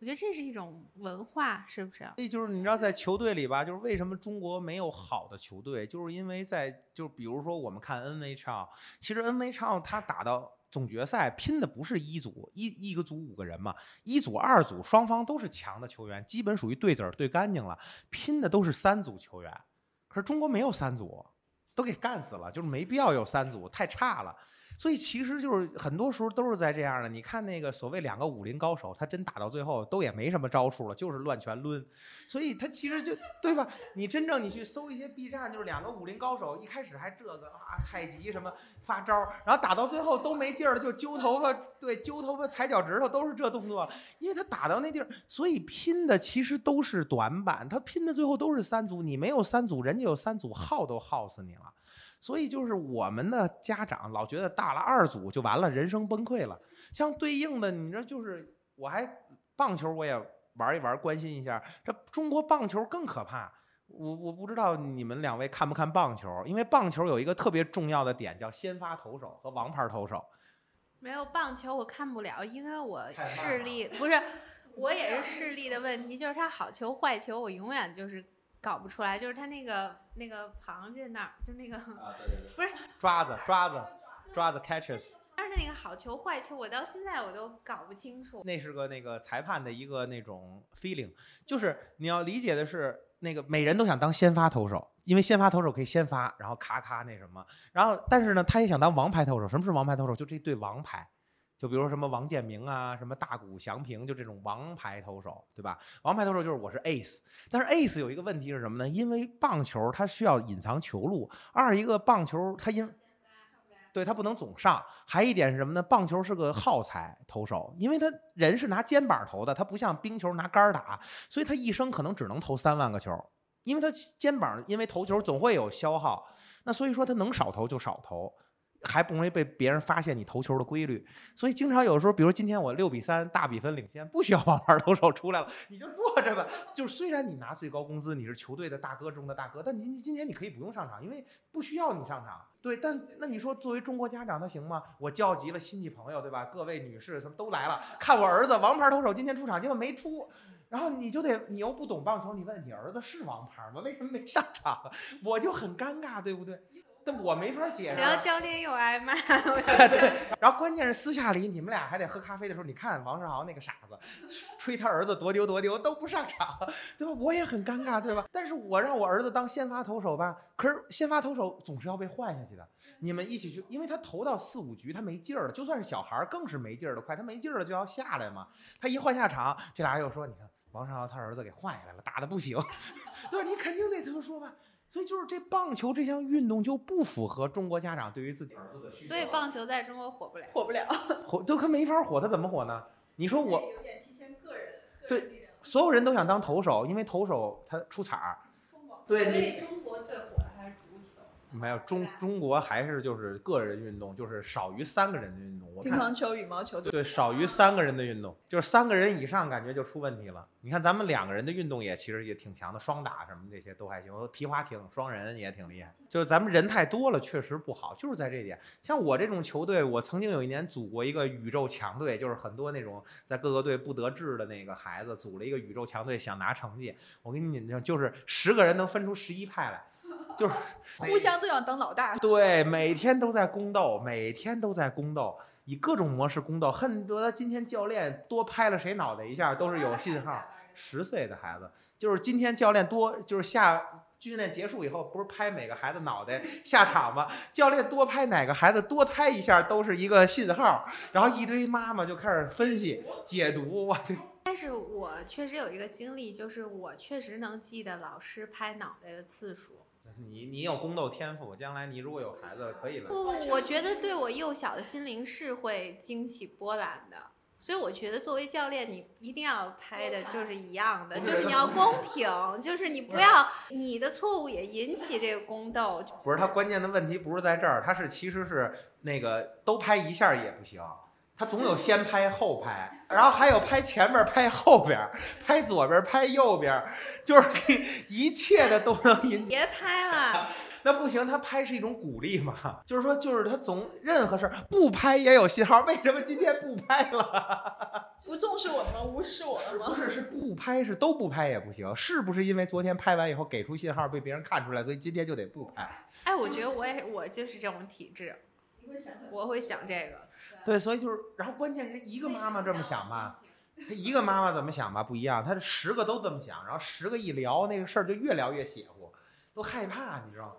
我觉得这是一种文化，是不是？所以就是你知道，在球队里吧，就是为什么中国没有好的球队，就是因为在就比如说我们看 NHL，其实 NHL 他打到。总决赛拼的不是一组一一个组五个人嘛，一组二组双方都是强的球员，基本属于对子儿对干净了，拼的都是三组球员。可是中国没有三组，都给干死了，就是没必要有三组，太差了。所以其实就是很多时候都是在这样的。你看那个所谓两个武林高手，他真打到最后都也没什么招数了，就是乱拳抡。所以他其实就对吧？你真正你去搜一些 B 站，就是两个武林高手，一开始还这个啊太极什么发招，然后打到最后都没劲儿了，就揪头发，对，揪头发、踩脚趾头都是这动作，因为他打到那地儿，所以拼的其实都是短板，他拼的最后都是三组，你没有三组，人家有三组，耗都耗死你了。所以就是我们的家长老觉得大了二组就完了，人生崩溃了。相对应的，你这就是我还棒球我也玩一玩，关心一下。这中国棒球更可怕。我我不知道你们两位看不看棒球，因为棒球有一个特别重要的点叫先发投手和王牌投手。没有棒球我看不了，因为我视力不是，我也是视力的问题，就是他好球坏球我永远就是搞不出来，就是他那个那个螃蟹那儿，就那个 [LAUGHS] 不是抓子抓子抓子 catches。但是那个好球坏球，我到现在我都搞不清楚。那是个那个裁判的一个那种 feeling，就是你要理解的是，那个每人都想当先发投手，因为先发投手可以先发，然后咔咔那什么，然后但是呢，他也想当王牌投手。什么是王牌投手？就这对王牌，就比如说什么王建明啊，什么大谷翔平，就这种王牌投手，对吧？王牌投手就是我是 ace，但是 ace 有一个问题是什么呢？因为棒球它需要隐藏球路，二一个棒球它因对他不能总上，还一点是什么呢？棒球是个耗材投手，因为他人是拿肩膀投的，他不像冰球拿杆打，所以他一生可能只能投三万个球，因为他肩膀因为投球总会有消耗，那所以说他能少投就少投。还不容易被别人发现你投球的规律，所以经常有时候，比如今天我六比三大比分领先，不需要王牌投手出来了，你就坐着吧。就虽然你拿最高工资，你是球队的大哥中的大哥，但你今天你可以不用上场，因为不需要你上场。对，但那你说作为中国家长，他行吗？我叫集了亲戚朋友，对吧？各位女士什么都来了，看我儿子王牌投手今天出场，结果没出，然后你就得你又不懂棒球，你问你儿子是王牌吗？为什么没上场？我就很尴尬，对不对？但我没法解释。然后教练又挨骂。对，然后关键是私下里你们俩还得喝咖啡的时候，你看王世豪那个傻子，吹他儿子多丢多丢都不上场，对吧？我也很尴尬，对吧？但是我让我儿子当先发投手吧，可是先发投手总是要被换下去的。你们一起去，因为他投到四五局他没劲儿了，就算是小孩儿更是没劲儿的快，他没劲儿了就要下来嘛。他一换下场，这俩人又说，你看王世豪他儿子给换下来了，打的不行，[LAUGHS] 对吧？你肯定得这么说吧。所以就是这棒球这项运动就不符合中国家长对于自己儿子的需求。所以棒球在中国火不了，火不了，[LAUGHS] 火都他没法火，他怎么火呢？你说我有点提前个人，对，所有人都想当投手，因为投手他出彩儿。对，所以中国最火。没有中中国还是就是个人运动，就是少于三个人的运动。我乒乓球、羽毛球，对，少于三个人的运动，就是三个人以上感觉就出问题了。你看咱们两个人的运动也其实也挺强的，双打什么这些都还行，皮划艇双人也挺厉害。就是咱们人太多了，确实不好，就是在这点。像我这种球队，我曾经有一年组过一个宇宙强队，就是很多那种在各个队不得志的那个孩子组了一个宇宙强队，想拿成绩。我跟你讲，就是十个人能分出十一派来。就是 [LAUGHS] 互相都想当老大，对，每天都在宫斗，每天都在宫斗，以各种模式宫斗，恨不得今天教练多拍了谁脑袋一下都是有信号。[LAUGHS] 十岁的孩子，就是今天教练多，就是下训练结束以后，不是拍每个孩子脑袋下场吗？教练多拍哪个孩子多拍一下都是一个信号，然后一堆妈妈就开始分析解读，我去。但是我确实有一个经历，就是我确实能记得老师拍脑袋的次数。你你有宫斗天赋，将来你如果有孩子可以了。不不，我觉得对我幼小的心灵是会惊起波澜的，所以我觉得作为教练，你一定要拍的就是一样的，就是你要公平，就是你不要你的错误也引起这个宫斗。不是他关键的问题不是在这儿，他是其实是那个都拍一下也不行。他总有先拍后拍，然后还有拍前边拍后边，拍左边拍右边，就是 [LAUGHS] 一切的都能引起。别拍了，那不行，他拍是一种鼓励嘛，就是说，就是他总任何事儿不拍也有信号，为什么今天不拍了？[LAUGHS] 不重视我了吗？无视我们吗？不是，是不拍，是都不拍也不行，是不是因为昨天拍完以后给出信号被别人看出来，所以今天就得不拍？哎，我觉得我也我就是这种体质。我会想这个，对，所以就是，然后关键是一个妈妈这么想吧，她一个妈妈怎么想吧不一样，她十个都这么想，然后十个一聊那个事儿就越聊越邪乎，都害怕，你知道吗？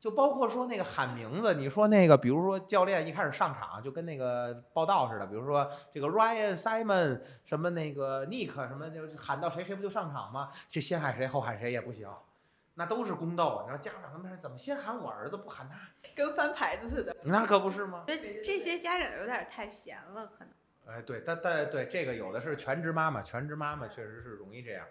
就包括说那个喊名字，你说那个，比如说教练一开始上场就跟那个报道似的，比如说这个 Ryan Simon 什么那个 Nick 什么，就喊到谁谁不就上场吗？这先喊谁后喊谁也不行，那都是宫斗。你说家长他们怎么先喊我儿子不喊他？跟翻牌子似的。那可不是吗？这这些家长有点太闲了，可能。哎，对，但但对这个有的是全职妈妈，全职妈妈确实是容易这样。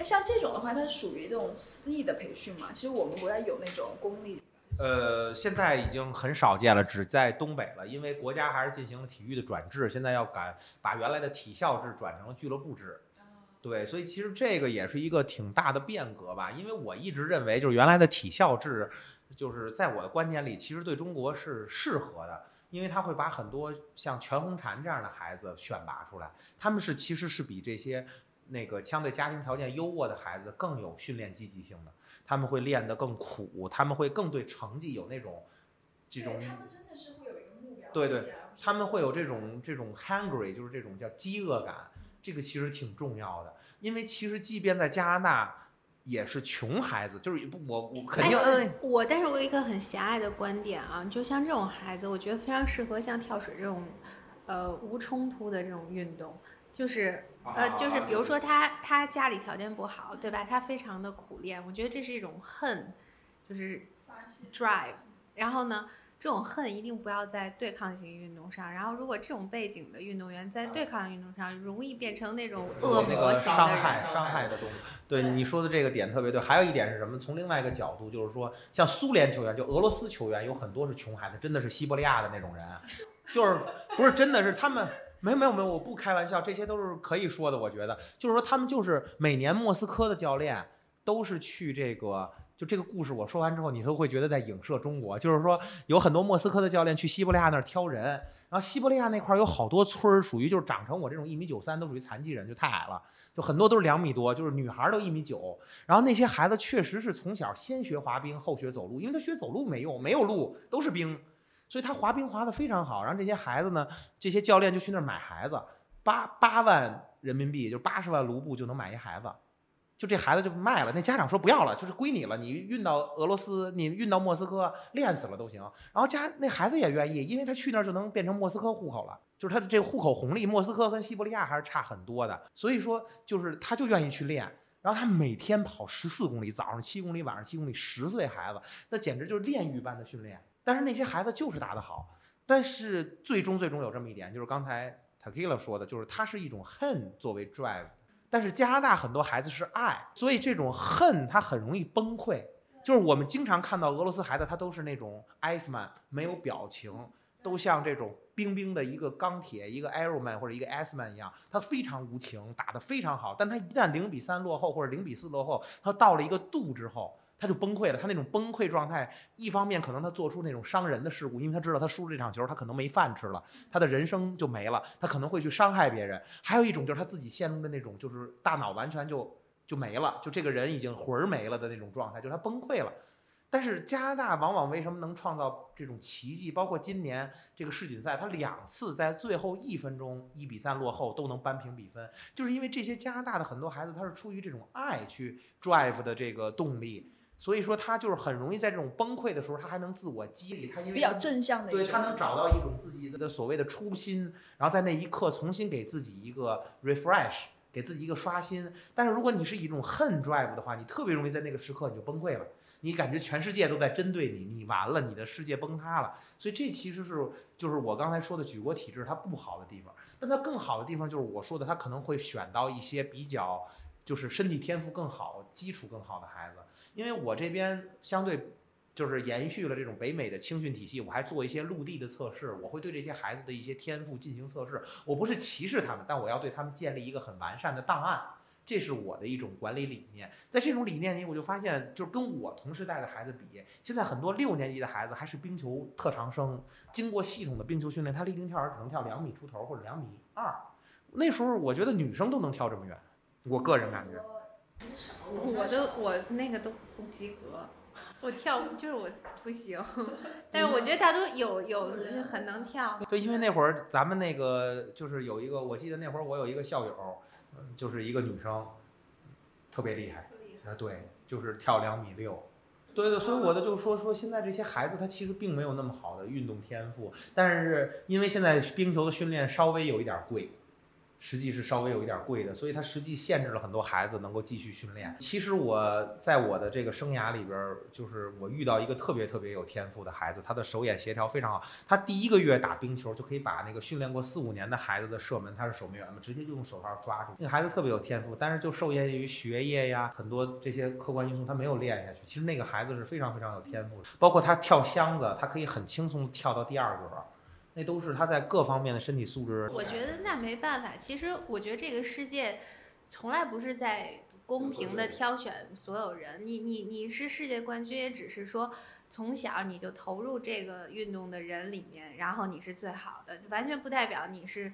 哎，像这种的话，它是属于这种私立的培训嘛？其实我们国家有那种公立。呃，现在已经很少见了，只在东北了，因为国家还是进行了体育的转制，现在要改把原来的体校制转成了俱乐部制。对，所以其实这个也是一个挺大的变革吧。因为我一直认为，就是原来的体校制，就是在我的观念里，其实对中国是适合的，因为他会把很多像全红婵这样的孩子选拔出来，他们是其实是比这些那个相对家庭条件优渥的孩子更有训练积极性的。他们会练得更苦，他们会更对成绩有那种这种。他们真的是会有一个目标。对对，他们会有这种这种 hungry，就是这种叫饥饿感。这个其实挺重要的，因为其实即便在加拿大也是穷孩子，就是不我我肯定嗯。我但是我有一个很狭隘的观点啊，就像这种孩子，我觉得非常适合像跳水这种，呃无冲突的这种运动。就是呃，就是比如说他他家里条件不好，对吧？他非常的苦练，我觉得这是一种恨，就是 drive。然后呢，这种恨一定不要在对抗型运动上。然后如果这种背景的运动员在对抗运动上容易变成那种恶魔型的伤害伤害的东西。对你说的这个点特别对。还有一点是什么？从另外一个角度，就是说像苏联球员，就俄罗斯球员有很多是穷孩子，真的是西伯利亚的那种人，就是不是真的是他们。没有没有没有，我不开玩笑，这些都是可以说的。我觉得就是说，他们就是每年莫斯科的教练都是去这个，就这个故事我说完之后，你都会觉得在影射中国。就是说，有很多莫斯科的教练去西伯利亚那儿挑人，然后西伯利亚那块儿有好多村儿，属于就是长成我这种一米九三，都属于残疾人，就太矮了，就很多都是两米多，就是女孩都一米九。然后那些孩子确实是从小先学滑冰，后学走路，因为他学走路没用，没有路，都是冰。所以他滑冰滑得非常好，然后这些孩子呢，这些教练就去那儿买孩子，八八万人民币，就八十万卢布就能买一孩子，就这孩子就卖了。那家长说不要了，就是归你了，你运到俄罗斯，你运到莫斯科练死了都行。然后家那孩子也愿意，因为他去那儿就能变成莫斯科户口了，就是他的这个户口红利，莫斯科跟西伯利亚还是差很多的。所以说，就是他就愿意去练，然后他每天跑十四公里，早上七公里，晚上七公里，十岁孩子，那简直就是炼狱般的训练。但是那些孩子就是打得好，但是最终最终有这么一点，就是刚才 Takila 说的，就是它是一种恨作为 drive，但是加拿大很多孩子是爱，所以这种恨他很容易崩溃。就是我们经常看到俄罗斯孩子，他都是那种 ice man，没有表情，都像这种冰冰的一个钢铁，一个 arrow man 或者一个 ice man 一样，他非常无情，打得非常好。但他一旦零比三落后或者零比四落后，他到了一个度之后。他就崩溃了，他那种崩溃状态，一方面可能他做出那种伤人的事故，因为他知道他输了这场球，他可能没饭吃了，他的人生就没了，他可能会去伤害别人。还有一种就是他自己陷入的那种，就是大脑完全就就没了，就这个人已经魂儿没了的那种状态，就是他崩溃了。但是加拿大往往为什么能创造这种奇迹？包括今年这个世锦赛，他两次在最后一分钟一比三落后都能扳平比分，就是因为这些加拿大的很多孩子，他是出于这种爱去 drive 的这个动力。所以说他就是很容易在这种崩溃的时候，他还能自我激励，他因为比较正向的，对他能找到一种自己的所谓的初心，然后在那一刻重新给自己一个 refresh，给自己一个刷新。但是如果你是以一种恨 drive 的话，你特别容易在那个时刻你就崩溃了，你感觉全世界都在针对你，你完了，你的世界崩塌了。所以这其实是就是我刚才说的举国体制它不好的地方，但它更好的地方就是我说的，他可能会选到一些比较就是身体天赋更好、基础更好的孩子。因为我这边相对就是延续了这种北美的青训体系，我还做一些陆地的测试，我会对这些孩子的一些天赋进行测试。我不是歧视他们，但我要对他们建立一个很完善的档案，这是我的一种管理理念。在这种理念里，我就发现，就是跟我同时代的孩子比，现在很多六年级的孩子还是冰球特长生，经过系统的冰球训练，他立定跳远只能跳两米出头或者两米二。那时候我觉得女生都能跳这么远，我个人感觉。我都我那个都不及格，我跳就是我不行，[LAUGHS] 但是我觉得他都有有很能跳。对，因为那会儿咱们那个就是有一个，我记得那会儿我有一个校友，就是一个女生，特别厉害。啊，对，就是跳两米六，对对，所以我的就是说说，现在这些孩子他其实并没有那么好的运动天赋，但是因为现在冰球的训练稍微有一点贵。实际是稍微有一点贵的，所以它实际限制了很多孩子能够继续训练。其实我在我的这个生涯里边，就是我遇到一个特别特别有天赋的孩子，他的手眼协调非常好。他第一个月打冰球就可以把那个训练过四五年的孩子的射门，他是守门员嘛，直接就用手套抓住。那孩子特别有天赋，但是就受限于学业呀，很多这些客观因素，他没有练下去。其实那个孩子是非常非常有天赋的，包括他跳箱子，他可以很轻松跳到第二格。那都是他在各方面的身体素质。我觉得那没办法。其实我觉得这个世界从来不是在公平的挑选所有人。你你你是世界冠军，也只是说从小你就投入这个运动的人里面，然后你是最好的，完全不代表你是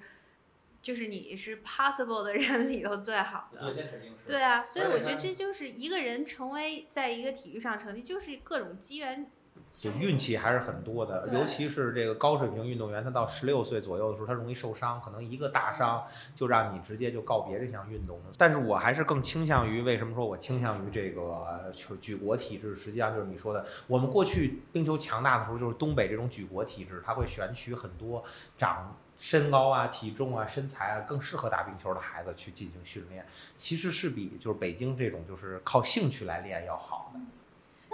就是你是 possible 的人里头最好的。对，那肯定是。对啊，所以我觉得这就是一个人成为在一个体育上成绩，就是各种机缘。就运气还是很多的，尤其是这个高水平运动员，他到十六岁左右的时候，他容易受伤，可能一个大伤就让你直接就告别这项运动。但是我还是更倾向于，为什么说我倾向于这个举国体制？实际上就是你说的，我们过去冰球强大的时候，就是东北这种举国体制，他会选取很多长身高啊、体重啊、身材啊更适合打冰球的孩子去进行训练，其实是比就是北京这种就是靠兴趣来练要好的。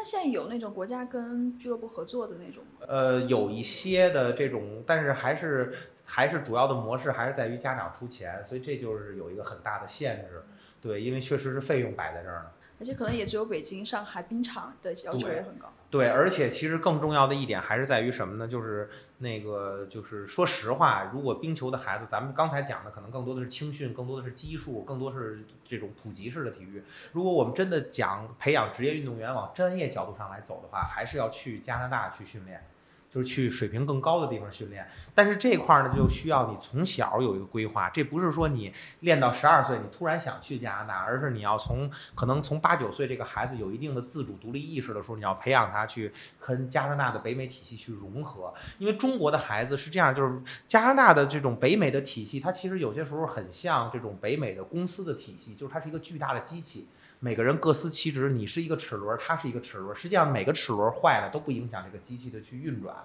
那现在有那种国家跟俱乐部合作的那种吗？呃，有一些的这种，但是还是还是主要的模式还是在于家长出钱，所以这就是有一个很大的限制。对，因为确实是费用摆在这儿呢。而且可能也只有北京、上海冰场的要求也很高。对，而且其实更重要的一点还是在于什么呢？就是那个，就是说实话，如果冰球的孩子，咱们刚才讲的可能更多的是青训，更多的是基数，更多是这种普及式的体育。如果我们真的讲培养职业运动员往专业角度上来走的话，还是要去加拿大去训练。就是去水平更高的地方训练，但是这块儿呢，就需要你从小有一个规划。这不是说你练到十二岁，你突然想去加拿大，而是你要从可能从八九岁这个孩子有一定的自主独立意识的时候，你要培养他去跟加拿大的北美体系去融合。因为中国的孩子是这样，就是加拿大的这种北美的体系，它其实有些时候很像这种北美的公司的体系，就是它是一个巨大的机器。每个人各司其职，你是一个齿轮，他是一个齿轮。实际上，每个齿轮坏了都不影响这个机器的去运转。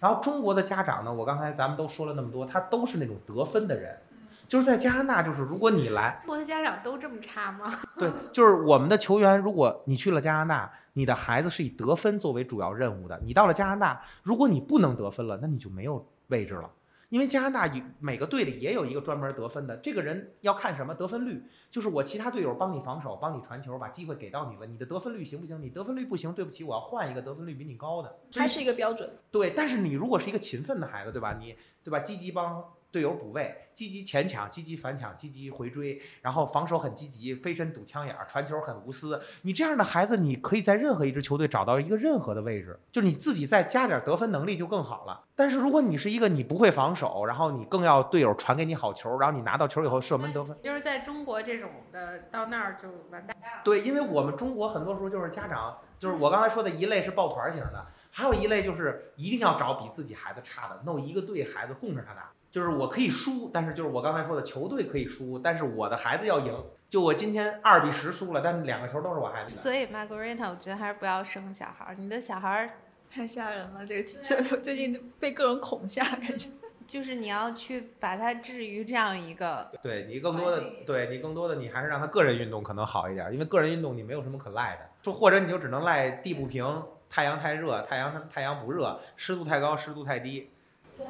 然后，中国的家长呢，我刚才咱们都说了那么多，他都是那种得分的人。就是在加拿大，就是如果你来，中国的家长都这么差吗？[LAUGHS] 对，就是我们的球员，如果你去了加拿大，你的孩子是以得分作为主要任务的。你到了加拿大，如果你不能得分了，那你就没有位置了。因为加拿大每个队里也有一个专门得分的，这个人要看什么得分率，就是我其他队友帮你防守，帮你传球，把机会给到你了，你的得分率行不行？你得分率不行，对不起，我要换一个得分率比你高的。这是一个标准。对，但是你如果是一个勤奋的孩子，对吧？你对吧？积极帮。队友补位，积极前抢，积极反抢，积极回追，然后防守很积极，飞身堵枪眼儿，传球很无私。你这样的孩子，你可以在任何一支球队找到一个任何的位置，就是你自己再加点得分能力就更好了。但是如果你是一个你不会防守，然后你更要队友传给你好球，然后你拿到球以后射门得分，就是在中国这种的到那儿就完蛋。对，因为我们中国很多时候就是家长，就是我刚才说的一类是抱团型的，还有一类就是一定要找比自己孩子差的，弄一个队孩子供着他打。就是我可以输，但是就是我刚才说的球队可以输，但是我的孩子要赢。就我今天二比十输了，但是两个球都是我孩子。所以 Margarita，我觉得还是不要生小孩儿。你的小孩儿太吓人了，这个 [LAUGHS] 最近被各种恐吓，感觉。[LAUGHS] 就是你要去把他置于这样一个，对你更多的，对你更多的，你还是让他个人运动可能好一点，因为个人运动你没有什么可赖的。说或者你就只能赖地不平、太阳太热、太阳太阳不热、湿度太高、湿度太低。对，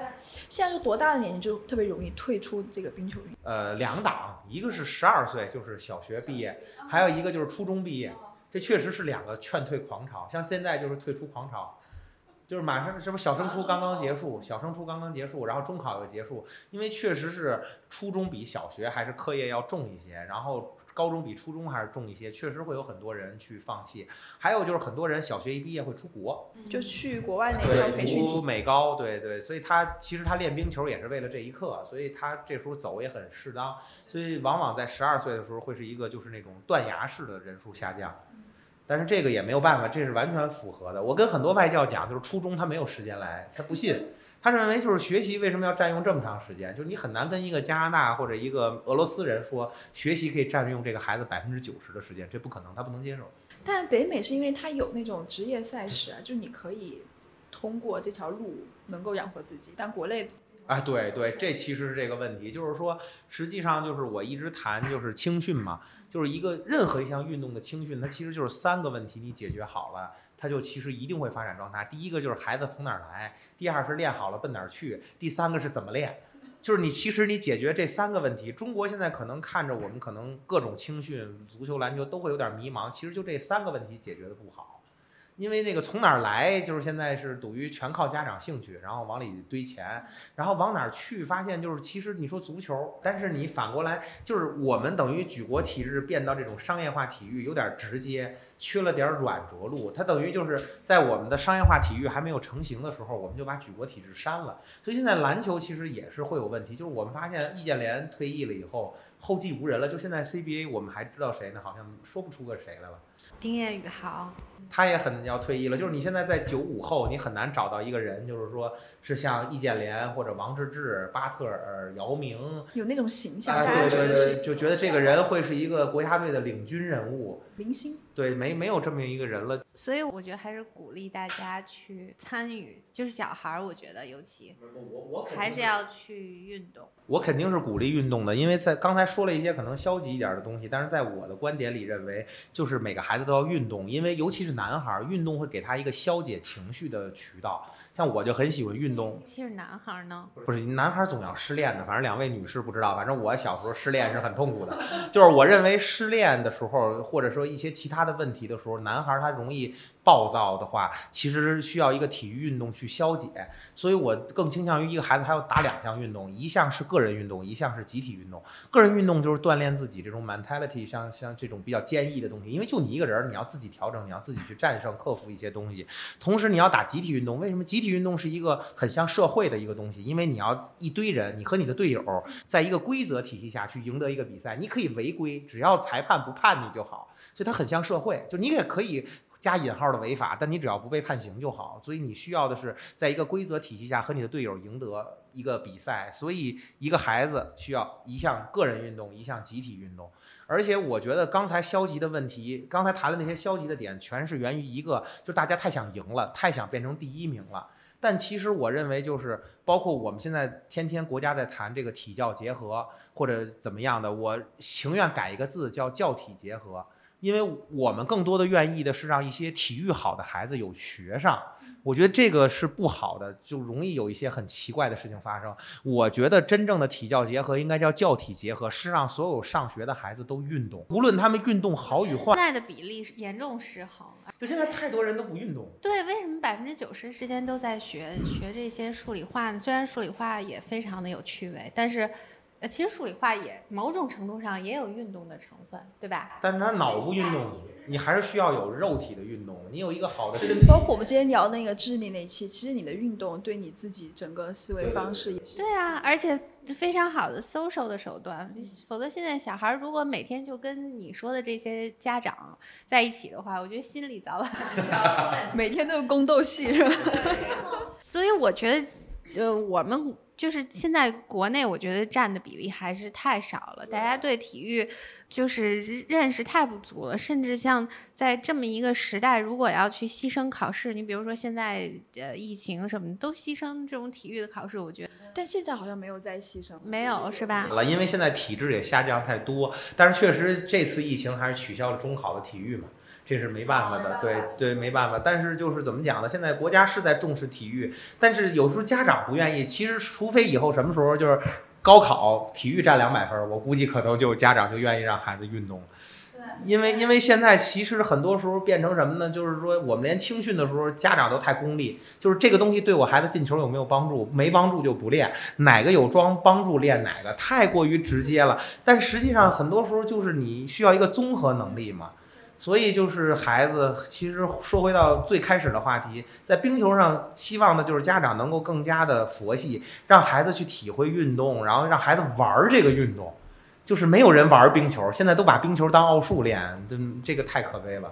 现在是多大的年纪就特别容易退出这个冰球运动？呃，两档，一个是十二岁，就是小学毕业，还有一个就是初中毕业，这确实是两个劝退狂潮。像现在就是退出狂潮，就是马上什么小升初刚刚结束，小升初刚刚结束，然后中考又结束，因为确实是初中比小学还是课业要重一些，然后。高中比初中还是重一些，确实会有很多人去放弃。还有就是很多人小学一毕业会出国，就去国外那个培训读美高，对对。所以他其实他练冰球也是为了这一刻，所以他这时候走也很适当。所以往往在十二岁的时候会是一个就是那种断崖式的人数下降。但是这个也没有办法，这是完全符合的。我跟很多外教讲，就是初中他没有时间来，他不信。他认为就是学习为什么要占用这么长时间？就是你很难跟一个加拿大或者一个俄罗斯人说学习可以占用这个孩子百分之九十的时间，这不可能，他不能接受。但北美是因为他有那种职业赛事啊，就你可以通过这条路能够养活自己，但国内哎，对对，这其实是这个问题，就是说，实际上就是我一直谈就是青训嘛，就是一个任何一项运动的青训，它其实就是三个问题你解决好了，他就其实一定会发展状态。第一个就是孩子从哪儿来，第二是练好了奔哪儿去，第三个是怎么练。就是你其实你解决这三个问题，中国现在可能看着我们可能各种青训、足球、篮球都会有点迷茫，其实就这三个问题解决的不好。因为那个从哪儿来，就是现在是等于全靠家长兴趣，然后往里堆钱，然后往哪儿去，发现就是其实你说足球，但是你反过来就是我们等于举国体制变到这种商业化体育有点直接，缺了点软着陆。它等于就是在我们的商业化体育还没有成型的时候，我们就把举国体制删了。所以现在篮球其实也是会有问题，就是我们发现易建联退役了以后，后继无人了。就现在 CBA 我们还知道谁呢？好像说不出个谁来了。丁彦雨豪，他也很要退役了，就是你现在在九五后，你很难找到一个人，就是说是像易建联或者王治郅、巴特尔、姚明，有那种形象，对对对，就觉得这个人会是一个国家队的领军人物，明星。对，没没有这么一个人了。所以我觉得还是鼓励大家去参与，就是小孩儿，我觉得尤其我我还是要去运动。我肯定是鼓励运动的，因为在刚才说了一些可能消极一点的东西，但是在我的观点里认为，就是每个孩子都要运动，因为尤其是男孩儿，运动会给他一个消解情绪的渠道。像我就很喜欢运动，其实男孩儿呢，不是男孩儿总要失恋的，反正两位女士不知道，反正我小时候失恋是很痛苦的。就是我认为失恋的时候，或者说一些其他的问题的时候，男孩儿他容易暴躁的话，其实需要一个体育运动去消解。所以我更倾向于一个孩子他要打两项运动，一项是个人运动，一项是集体运动。个人运动就是锻炼自己这种 mentality，像像这种比较坚毅的东西，因为就你一个人儿，你要自己调整，你要自己去战胜、克服一些东西。同时你要打集体运动，为什么集体运动是一个很像社会的一个东西？因为你要一堆人，你和你的队友在一个规则体系下去赢得一个比赛，你可以违规，只要裁判不判你就好。所以它很像社会，就你也可以。加引号的违法，但你只要不被判刑就好。所以你需要的是在一个规则体系下和你的队友赢得一个比赛。所以一个孩子需要一项个人运动，一项集体运动。而且我觉得刚才消极的问题，刚才谈的那些消极的点，全是源于一个，就是大家太想赢了，太想变成第一名了。但其实我认为，就是包括我们现在天天国家在谈这个体教结合或者怎么样的，我情愿改一个字叫教体结合。因为我们更多的愿意的是让一些体育好的孩子有学上，我觉得这个是不好的，就容易有一些很奇怪的事情发生。我觉得真正的体教结合应该叫教体结合，是让所有上学的孩子都运动，无论他们运动好与坏现。在的比例是严重失衡。就现在太多人都不运动，对，为什么百分之九十时间都在学学这些数理化呢？虽然数理化也非常的有趣味，但是，呃，其实数理化也某种程度上也有运动的成分，对吧？但是他脑部运动，你还是需要有肉体的运动。你有一个好的身体，包括我们之前聊那个智力那一期，其实你的运动对你自己整个思维方式也是。对啊，而且非常好的 social 的手段，否则现在小孩如果每天就跟你说的这些家长在一起的话，我觉得心里早晚 [LAUGHS] 每天都有宫斗戏是吧？所以我觉得，就我们就是现在国内，我觉得占的比例还是太少了。大家对体育就是认识太不足了，甚至像在这么一个时代，如果要去牺牲考试，你比如说现在呃疫情什么的，都牺牲这种体育的考试，我觉得但现在好像没有再牺牲。没有是吧？了，因为现在体质也下降太多，但是确实这次疫情还是取消了中考的体育嘛，这是没办法的，对对，没办法。但是就是怎么讲呢？现在国家是在重视体育，但是有时候家长不愿意。其实除非以后什么时候就是高考体育占两百分，我估计可能就家长就愿意让孩子运动了。因为因为现在其实很多时候变成什么呢？就是说我们连青训的时候，家长都太功利，就是这个东西对我孩子进球有没有帮助？没帮助就不练，哪个有装帮助练哪个，太过于直接了。但实际上很多时候就是你需要一个综合能力嘛。所以就是孩子，其实说回到最开始的话题，在冰球上期望的就是家长能够更加的佛系，让孩子去体会运动，然后让孩子玩这个运动。就是没有人玩冰球，现在都把冰球当奥数练，这这个太可悲了。